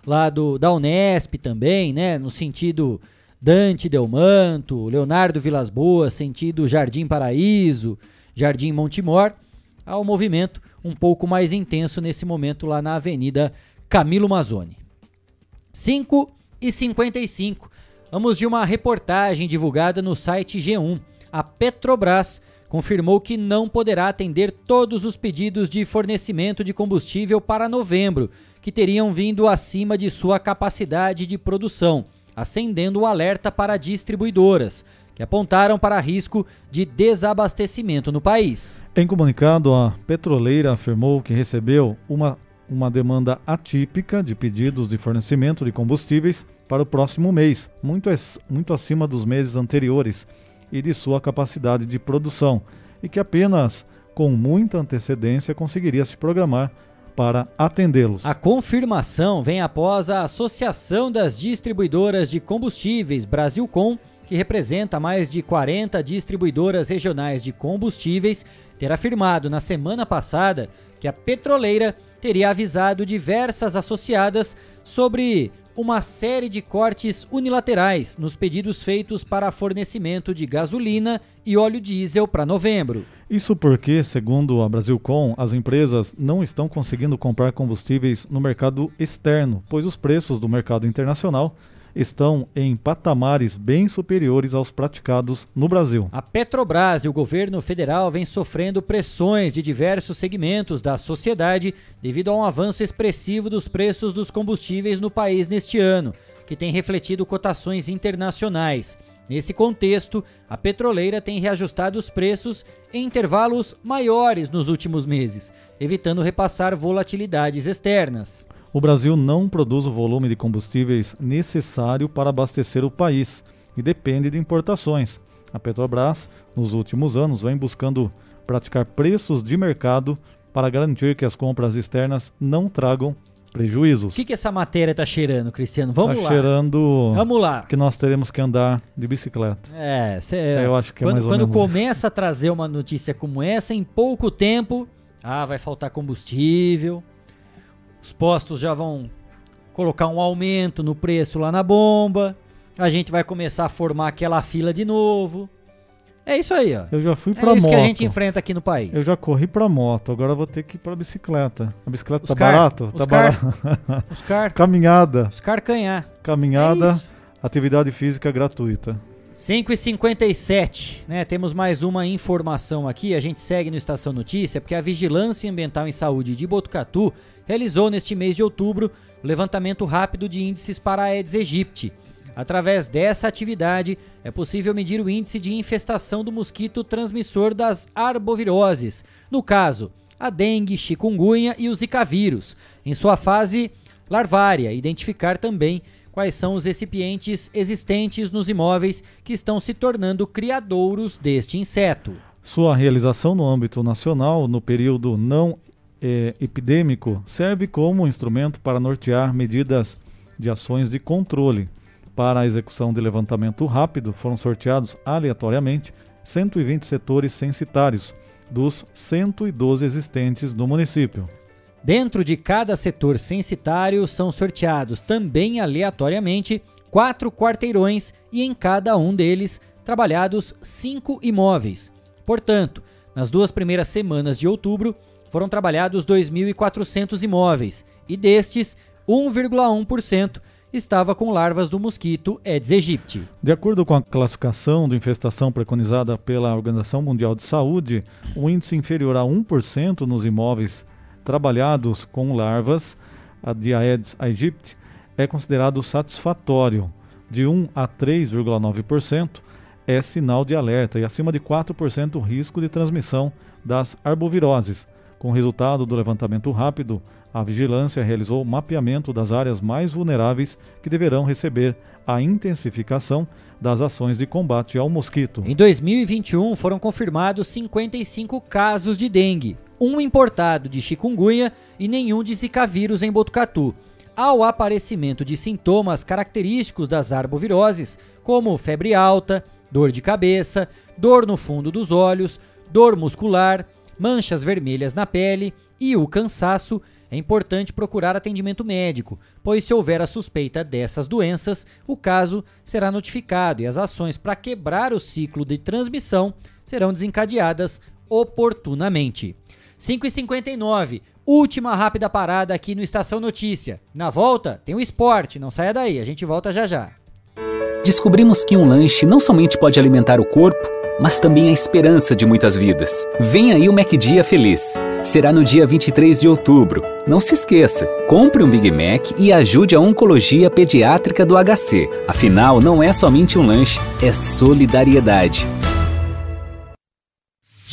lá do, da Unesp também, né? No sentido Dante Delmanto, Leonardo Vilas Boas, sentido Jardim Paraíso, Jardim Montemor, ao movimento um pouco mais intenso nesse momento lá na Avenida Camilo Mazzoni. 5 e 55. Vamos de uma reportagem divulgada no site G1. A Petrobras confirmou que não poderá atender todos os pedidos de fornecimento de combustível para novembro, que teriam vindo acima de sua capacidade de produção, acendendo o alerta para distribuidoras, que apontaram para risco de desabastecimento no país. Em comunicado, a petroleira afirmou que recebeu uma, uma demanda atípica de pedidos de fornecimento de combustíveis para o próximo mês, muito, muito acima dos meses anteriores e de sua capacidade de produção, e que apenas com muita antecedência conseguiria se programar para atendê-los. A confirmação vem após a Associação das Distribuidoras de Combustíveis Brasilcom, que representa mais de 40 distribuidoras regionais de combustíveis, ter afirmado na semana passada que a petroleira teria avisado diversas associadas sobre uma série de cortes unilaterais nos pedidos feitos para fornecimento de gasolina e óleo diesel para novembro. Isso porque, segundo a Brasilcom, as empresas não estão conseguindo comprar combustíveis no mercado externo, pois os preços do mercado internacional estão em patamares bem superiores aos praticados no Brasil. A Petrobras e o governo federal vêm sofrendo pressões de diversos segmentos da sociedade devido a um avanço expressivo dos preços dos combustíveis no país neste ano, que tem refletido cotações internacionais. Nesse contexto, a petroleira tem reajustado os preços em intervalos maiores nos últimos meses, evitando repassar volatilidades externas o Brasil não produz o volume de combustíveis necessário para abastecer o país e depende de importações. A Petrobras, nos últimos anos, vem buscando praticar preços de mercado para garantir que as compras externas não tragam prejuízos. O que, que essa matéria está cheirando, Cristiano? Vamos tá lá. cheirando. Vamos lá. Que nós teremos que andar de bicicleta. É, cê, eu acho que quando, é mais ou quando menos. começa a trazer uma notícia como essa, em pouco tempo, ah, vai faltar combustível, os postos já vão colocar um aumento no preço lá na bomba. A gente vai começar a formar aquela fila de novo. É isso aí, ó. Eu já fui é pra moto. É isso que a gente enfrenta aqui no país. Eu já corri pra moto, agora vou ter que ir pra bicicleta. A bicicleta os tá barato? Os tá barato. Os car, Caminhada. Os carcanhar. Caminhada, é atividade física gratuita. 5 e 57 né? Temos mais uma informação aqui. A gente segue no Estação Notícia, porque a Vigilância Ambiental em Saúde de Botucatu realizou neste mês de outubro levantamento rápido de índices para a Aedes aegypti. Através dessa atividade, é possível medir o índice de infestação do mosquito transmissor das arboviroses, no caso, a dengue, chikungunya e o zika vírus, em sua fase larvária, identificar também quais são os recipientes existentes nos imóveis que estão se tornando criadouros deste inseto. Sua realização no âmbito nacional, no período não é, epidêmico, serve como instrumento para nortear medidas de ações de controle. Para a execução de levantamento rápido, foram sorteados aleatoriamente 120 setores censitários dos 112 existentes no município. Dentro de cada setor censitário são sorteados também aleatoriamente quatro quarteirões e em cada um deles trabalhados cinco imóveis. Portanto, nas duas primeiras semanas de outubro foram trabalhados 2.400 imóveis e destes 1,1% estava com larvas do mosquito Aedes aegypti. De acordo com a classificação de infestação preconizada pela Organização Mundial de Saúde, um índice inferior a 1% nos imóveis trabalhados com larvas de Aedes aegypti é considerado satisfatório. De 1 a 3,9% é sinal de alerta e acima de 4% risco de transmissão das arboviroses. Com resultado do levantamento rápido, a vigilância realizou o mapeamento das áreas mais vulneráveis que deverão receber a intensificação das ações de combate ao mosquito. Em 2021 foram confirmados 55 casos de dengue, um importado de chikungunya e nenhum de zika vírus em Botucatu. Ao aparecimento de sintomas característicos das arboviroses, como febre alta, dor de cabeça, dor no fundo dos olhos, dor muscular, manchas vermelhas na pele e o cansaço, é importante procurar atendimento médico, pois se houver a suspeita dessas doenças, o caso será notificado e as ações para quebrar o ciclo de transmissão serão desencadeadas oportunamente. 5h59, última rápida parada aqui no Estação Notícia. Na volta, tem o esporte, não saia daí, a gente volta já já. Descobrimos que um lanche não somente pode alimentar o corpo, mas também a esperança de muitas vidas. Vem aí o MacDia Feliz. Será no dia 23 de outubro. Não se esqueça, compre um Big Mac e ajude a Oncologia Pediátrica do HC. Afinal, não é somente um lanche, é solidariedade.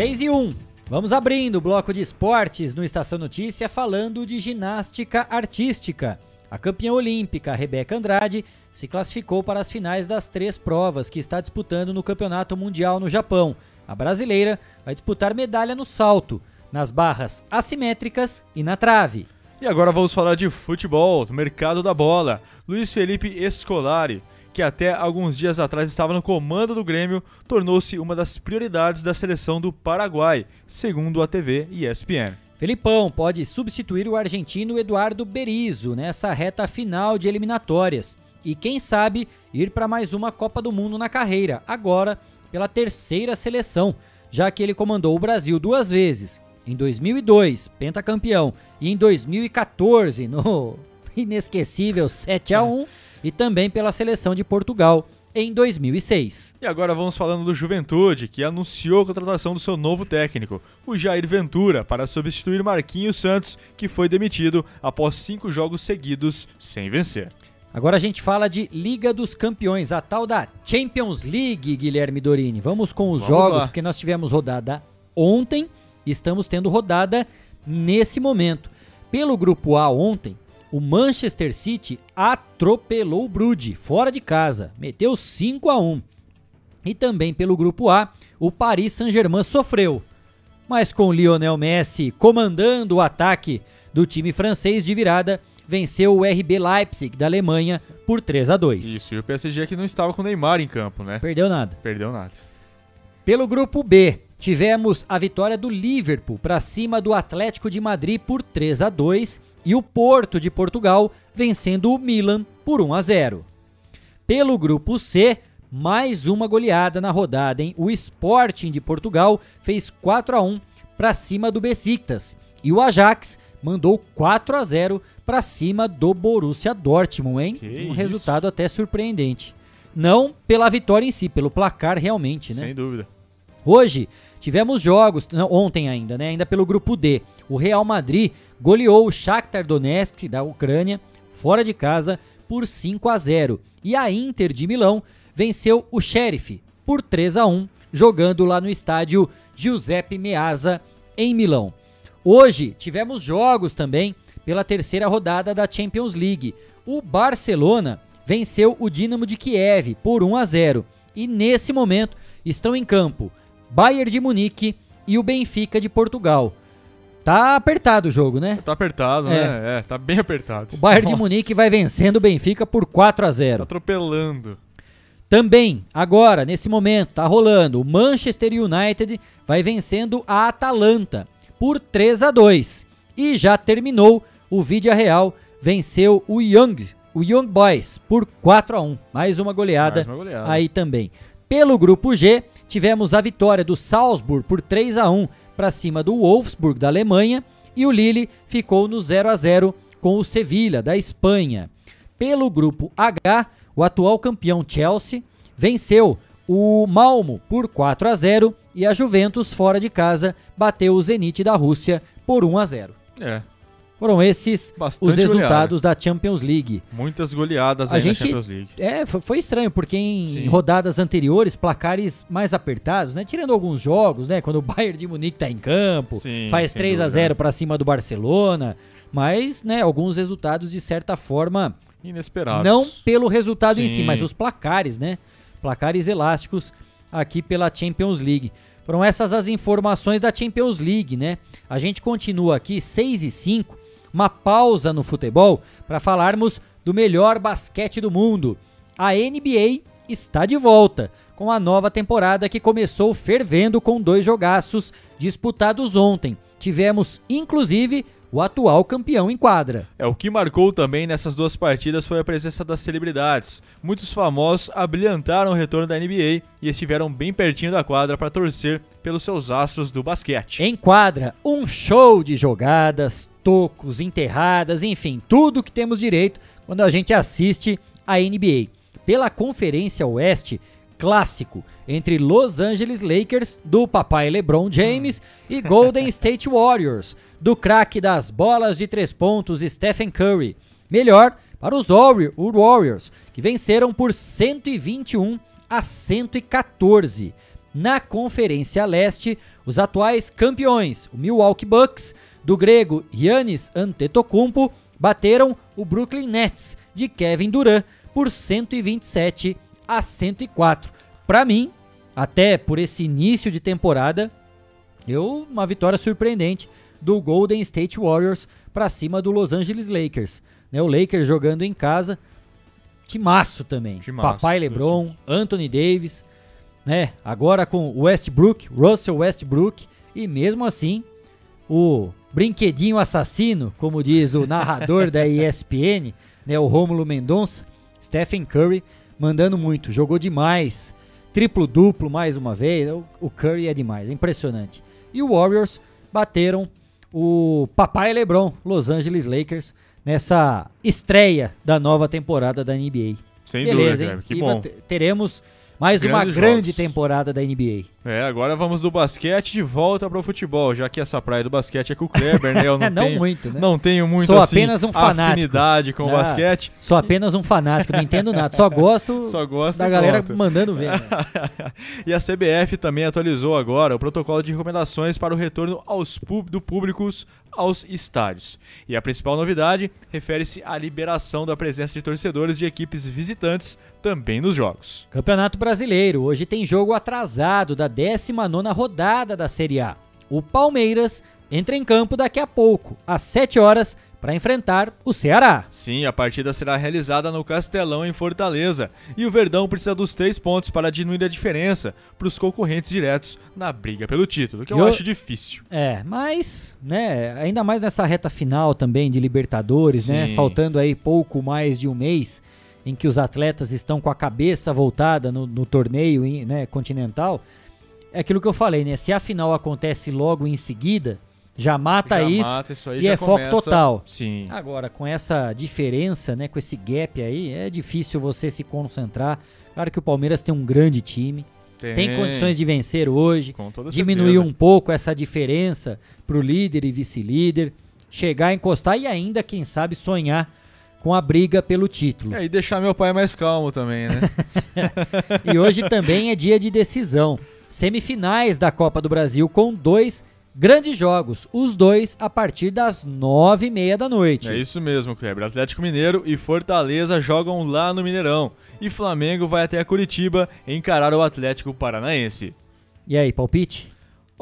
Seis e um. Vamos abrindo o bloco de esportes no Estação Notícia falando de ginástica artística. A campeã olímpica Rebeca Andrade se classificou para as finais das três provas que está disputando no Campeonato Mundial no Japão. A brasileira vai disputar medalha no salto, nas barras assimétricas e na trave. E agora vamos falar de futebol, do mercado da bola. Luiz Felipe Escolari, que até alguns dias atrás estava no comando do Grêmio, tornou-se uma das prioridades da seleção do Paraguai, segundo a TV ESPN. Felipão pode substituir o argentino Eduardo Berizzo nessa reta final de eliminatórias. E quem sabe ir para mais uma Copa do Mundo na carreira, agora pela terceira seleção, já que ele comandou o Brasil duas vezes, em 2002, pentacampeão, e em 2014 no inesquecível 7 a 1 e também pela seleção de Portugal em 2006. E agora vamos falando do Juventude, que anunciou a contratação do seu novo técnico, o Jair Ventura, para substituir Marquinhos Santos, que foi demitido após cinco jogos seguidos sem vencer. Agora a gente fala de Liga dos Campeões, a tal da Champions League, Guilherme Dorini. Vamos com os Vamos jogos, lá. porque nós tivemos rodada ontem e estamos tendo rodada nesse momento. Pelo grupo A ontem, o Manchester City atropelou o Brude fora de casa, meteu 5 a 1. E também pelo grupo A, o Paris Saint-Germain sofreu, mas com Lionel Messi comandando o ataque do time francês de virada, venceu o RB Leipzig da Alemanha por 3 a 2. Isso, e o PSG que não estava com o Neymar em campo, né? Perdeu nada. Perdeu nada. Pelo grupo B, tivemos a vitória do Liverpool para cima do Atlético de Madrid por 3 a 2 e o Porto de Portugal vencendo o Milan por 1 a 0. Pelo grupo C, mais uma goleada na rodada, hein? O Sporting de Portugal fez 4 a 1 para cima do Besiktas e o Ajax mandou 4 a 0 para cima do Borussia Dortmund, hein? um isso. resultado até surpreendente. Não pela vitória em si, pelo placar realmente, né? Sem dúvida. Hoje tivemos jogos, não, ontem ainda, né? Ainda pelo grupo D. O Real Madrid goleou o Shakhtar Donetsk da Ucrânia fora de casa por 5 a 0 e a Inter de Milão venceu o Sheriff por 3 a 1 jogando lá no estádio Giuseppe Meazza em Milão. Hoje tivemos jogos também pela terceira rodada da Champions League. O Barcelona venceu o Dinamo de Kiev por 1 a 0 e nesse momento estão em campo Bayern de Munique e o Benfica de Portugal. Tá apertado o jogo, né? Tá apertado, É. né? É, tá bem apertado. O Bayern de Nossa, Munique vai vencendo o Benfica por 4 a 0. Atropelando. Também, agora, nesse momento, tá rolando. O Manchester United vai vencendo a Atalanta por 3 a 2. E já terminou, o Vídea Real venceu o Young, o Young Boys por 4 a 1. Mais uma goleada, Mais uma goleada. aí também. Pelo grupo G, tivemos a vitória do Salzburg por 3 a 1 para cima do Wolfsburg da Alemanha e o Lille ficou no 0 a 0 com o Sevilha da Espanha. Pelo grupo H, o atual campeão Chelsea venceu o Malmo por 4 a 0 e a Juventus fora de casa bateu o Zenit da Rússia por 1 a 0. É. Foram esses Bastante os resultados da Champions League. Muitas goleadas A aí gente na Champions League. é, fo- foi estranho porque em Sim. rodadas anteriores placares mais apertados, né? Tirando alguns jogos, né? Quando o Bayern de Munique tá em campo, Sim, faz sem 3 a dúvida. 0 para cima do Barcelona, mas, né, alguns resultados de certa forma Inesperados. não pelo resultado em si, Sim. mas os placares, né? Placares elásticos aqui pela Champions League. Foram essas as informações da Champions League, né? A gente continua aqui 6 e 5, uma pausa no futebol para falarmos do melhor basquete do mundo. A NBA está de volta com a nova temporada que começou fervendo com dois jogaços disputados ontem. Tivemos inclusive o atual campeão em quadra. É, o que marcou também nessas duas partidas foi a presença das celebridades. Muitos famosos abrilhantaram o retorno da NBA e estiveram bem pertinho da quadra para torcer pelos seus astros do basquete. Em quadra, um show de jogadas, tocos, enterradas, enfim, tudo que temos direito quando a gente assiste a NBA. Pela Conferência Oeste, clássico entre Los Angeles Lakers, do papai LeBron James, e Golden State Warriors, do craque das bolas de três pontos Stephen Curry. Melhor para os Warriors, que venceram por 121 a 114. Na Conferência Leste, os atuais campeões, o Milwaukee Bucks, do grego Giannis Antetokounmpo, bateram o Brooklyn Nets de Kevin Durant por 127 a 104. Para mim, até por esse início de temporada, eu uma vitória surpreendente do Golden State Warriors para cima do Los Angeles Lakers. Né, o Lakers jogando em casa, timaço também. Timaço, Papai LeBron, Anthony Davis, né? Agora com o Westbrook, Russell Westbrook e mesmo assim o brinquedinho assassino, como diz o narrador da ESPN, né, o Rômulo Mendonça, Stephen Curry mandando muito, jogou demais, triplo duplo mais uma vez, o, o Curry é demais, é impressionante. E o Warriors bateram o papai LeBron, Los Angeles Lakers, nessa estreia da nova temporada da NBA. Sem Beleza, dúvida? Kleber, que E bom. te- Teremos mais uma Grandes grande jogos. temporada da NBA. É, agora vamos do basquete de volta pro futebol, já que essa praia do basquete é com o Kleber, né? Eu não, Não tenho, muito, né? Não tenho muito Sou assim, apenas um fanático. afinidade com o Ah, basquete. Sou apenas um fanático, não entendo nada. Só gosto, Só gosto da galera pronto. mandando ver. né? e a CBF também atualizou agora o protocolo de recomendações para o retorno aos públicos aos estádios. E a principal novidade refere-se à liberação da presença de torcedores de equipes visitantes também nos jogos. Campeonato Brasileiro. Hoje tem jogo atrasado da 19ª rodada da Série A. O Palmeiras entra em campo daqui a pouco, às 7 horas, para enfrentar o Ceará. Sim, a partida será realizada no Castelão, em Fortaleza, e o Verdão precisa dos três pontos para diminuir a diferença para os concorrentes diretos na briga pelo título, que eu, Eu- acho difícil. É, mas, né, ainda mais nessa reta final também de Libertadores, né, Sim. faltando aí pouco mais de um mês em que os atletas estão com a cabeça voltada no, no torneio né, continental, é aquilo que eu falei, né, se a final acontece logo em seguida, já mata Já isso, mata isso aí, e é foco começa- total. Sim. Agora, com essa diferença, né, com esse gap aí, é difícil você se concentrar. Claro que o Palmeiras tem um grande time, tem, Tem. condições de vencer hoje, Com toda diminuir certeza. um pouco essa diferença pro líder e vice-líder, chegar a encostar e ainda, quem sabe, sonhar com a briga pelo título. É, e deixar meu pai mais calmo também, né? E hoje também é dia de decisão. Semifinais da Copa do Brasil com dois grandes jogos, os dois a partir das nove e meia da noite. É isso mesmo, Kleber. Atlético Mineiro e Fortaleza jogam lá no Mineirão. E Flamengo vai até a Curitiba encarar o Atlético Paranaense. E aí, palpite?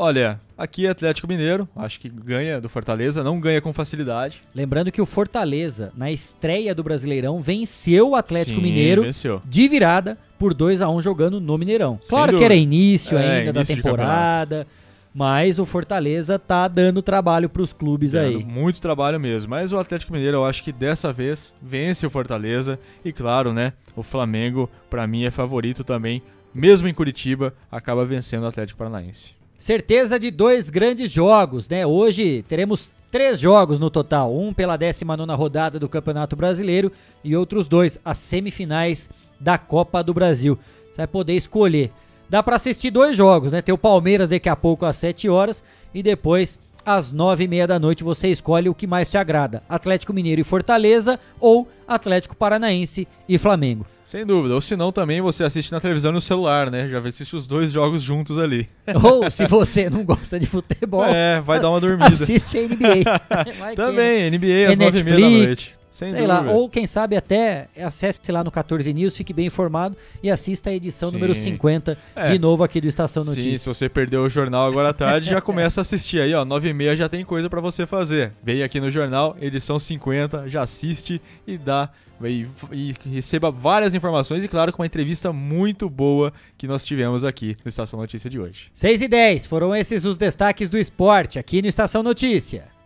Olha, aqui é Atlético Mineiro, acho que ganha do Fortaleza, não ganha com facilidade. Lembrando que o Fortaleza, na estreia do Brasileirão, venceu o Atlético Sim, Mineiro venceu. de virada por 2 a 1 jogando no Mineirão. Claro que era início É, ainda da início de temporada, mas o Fortaleza tá dando trabalho pros clubes Dando aí. Muito trabalho mesmo. Mas o Atlético Mineiro, eu acho que dessa vez vence o Fortaleza. E claro, né? O Flamengo, pra mim, é favorito também. Mesmo em Curitiba, acaba vencendo o Atlético Paranaense. Certeza de dois grandes jogos, né? Hoje teremos três jogos no total, um pela 19 rodada do Campeonato Brasileiro e outros dois, as semifinais da Copa do Brasil. Você vai poder escolher. Dá pra assistir dois jogos, né? Tem o Palmeiras daqui a pouco às 7 horas e depois às 9 e meia da noite você escolhe o que mais te agrada: Atlético Mineiro e Fortaleza ou Atlético Paranaense e Flamengo. Sem dúvida. Ou se não, também você assiste na televisão e no celular, né? Já assiste os dois jogos juntos ali. Ou se você não gosta de futebol, É, vai dar uma dormida. Assiste a NBA. Que- Também, NBA às É 9h30 da Netflix, noite. Sem sei lá, ou quem sabe até acesse lá no 14 News, fique bem informado e assista a edição Sim. número 50 É. de novo aqui do Estação Sim, Notícias. se você perdeu o jornal agora à tarde, já começa a assistir aí, ó. 9 e meia já tem coisa pra você fazer. Vem aqui no jornal, edição 50, já assiste e dá. E, e receba várias informações e, claro, com uma entrevista muito boa que nós tivemos aqui no Estação Notícia de hoje. 6 e 10, foram esses os destaques do esporte aqui no Estação Notícia.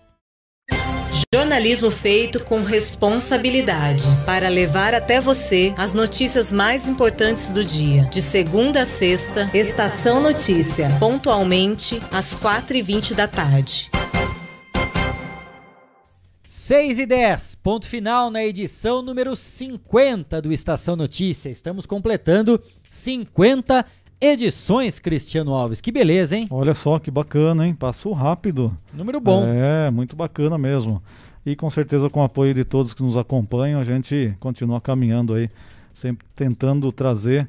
Jornalismo feito com responsabilidade para levar até você as notícias mais importantes do dia. De segunda a sexta, Estação Notícia, pontualmente às 4h20 da tarde. 6 e 10, ponto final na edição número 50 do Estação Notícia. Estamos completando 50 edições, Cristiano Alves. Que beleza, hein? Olha só que bacana, hein? Passou rápido. Número bom. É, muito bacana mesmo. E com certeza com o apoio de todos que nos acompanham, a gente continua caminhando aí, sempre tentando trazer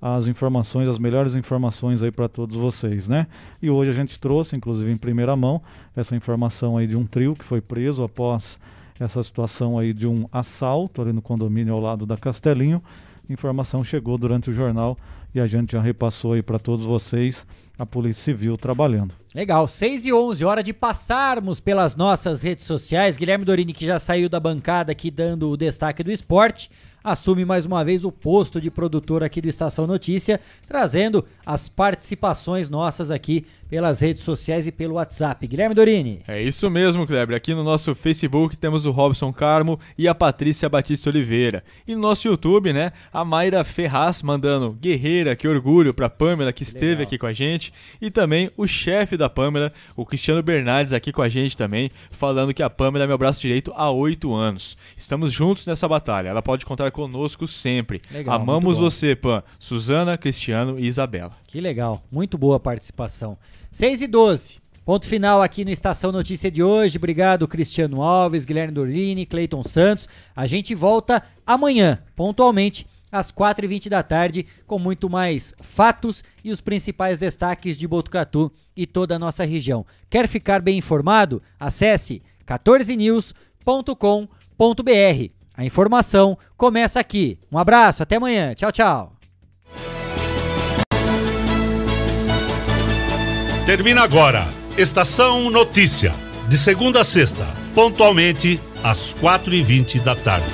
as informações, as melhores informações aí para todos vocês, né? E hoje a gente trouxe, inclusive em primeira mão, essa informação aí de um trio que foi preso após essa situação aí de um assalto ali no condomínio ao lado da Castelinho. Informação chegou durante o jornal e a gente já repassou aí para todos vocês a Polícia Civil trabalhando. Legal, 6 e 11, hora de passarmos pelas nossas redes sociais. Guilherme Dorini, que já saiu da bancada aqui dando o destaque do esporte, assume mais uma vez o posto de produtor aqui do Estação Notícia, trazendo as participações nossas aqui pelas redes sociais e pelo WhatsApp. Guilherme Dorini. É isso mesmo, Kleber. Aqui no nosso Facebook temos o Robson Carmo e a Patrícia Batista Oliveira. E no nosso YouTube, né, a Mayra Ferraz mandando guerreira, que orgulho pra Pamela que esteve legal. aqui com a gente. E também o chefe da Pamela, o Cristiano Bernardes, aqui com a gente também, falando que a Pamela é meu braço direito há oito anos. Estamos juntos nessa batalha. Ela pode contar conosco sempre. Legal, Amamos você, Pam. Suzana, Cristiano e Isabela. Que legal, muito boa participação. 6 e 12. Ponto final aqui no Estação Notícia de hoje. Obrigado, Cristiano Alves, Guilherme Dorini, Cleiton Santos. A gente volta amanhã, pontualmente, às 4h20 da tarde, com muito mais fatos e os principais destaques de Botucatu e toda a nossa região. Quer ficar bem informado? Acesse 14news.com.br. A informação começa aqui. Um abraço, até amanhã. Tchau, tchau. Termina agora. Estação Notícia. De segunda a sexta, pontualmente às 4h20 da tarde.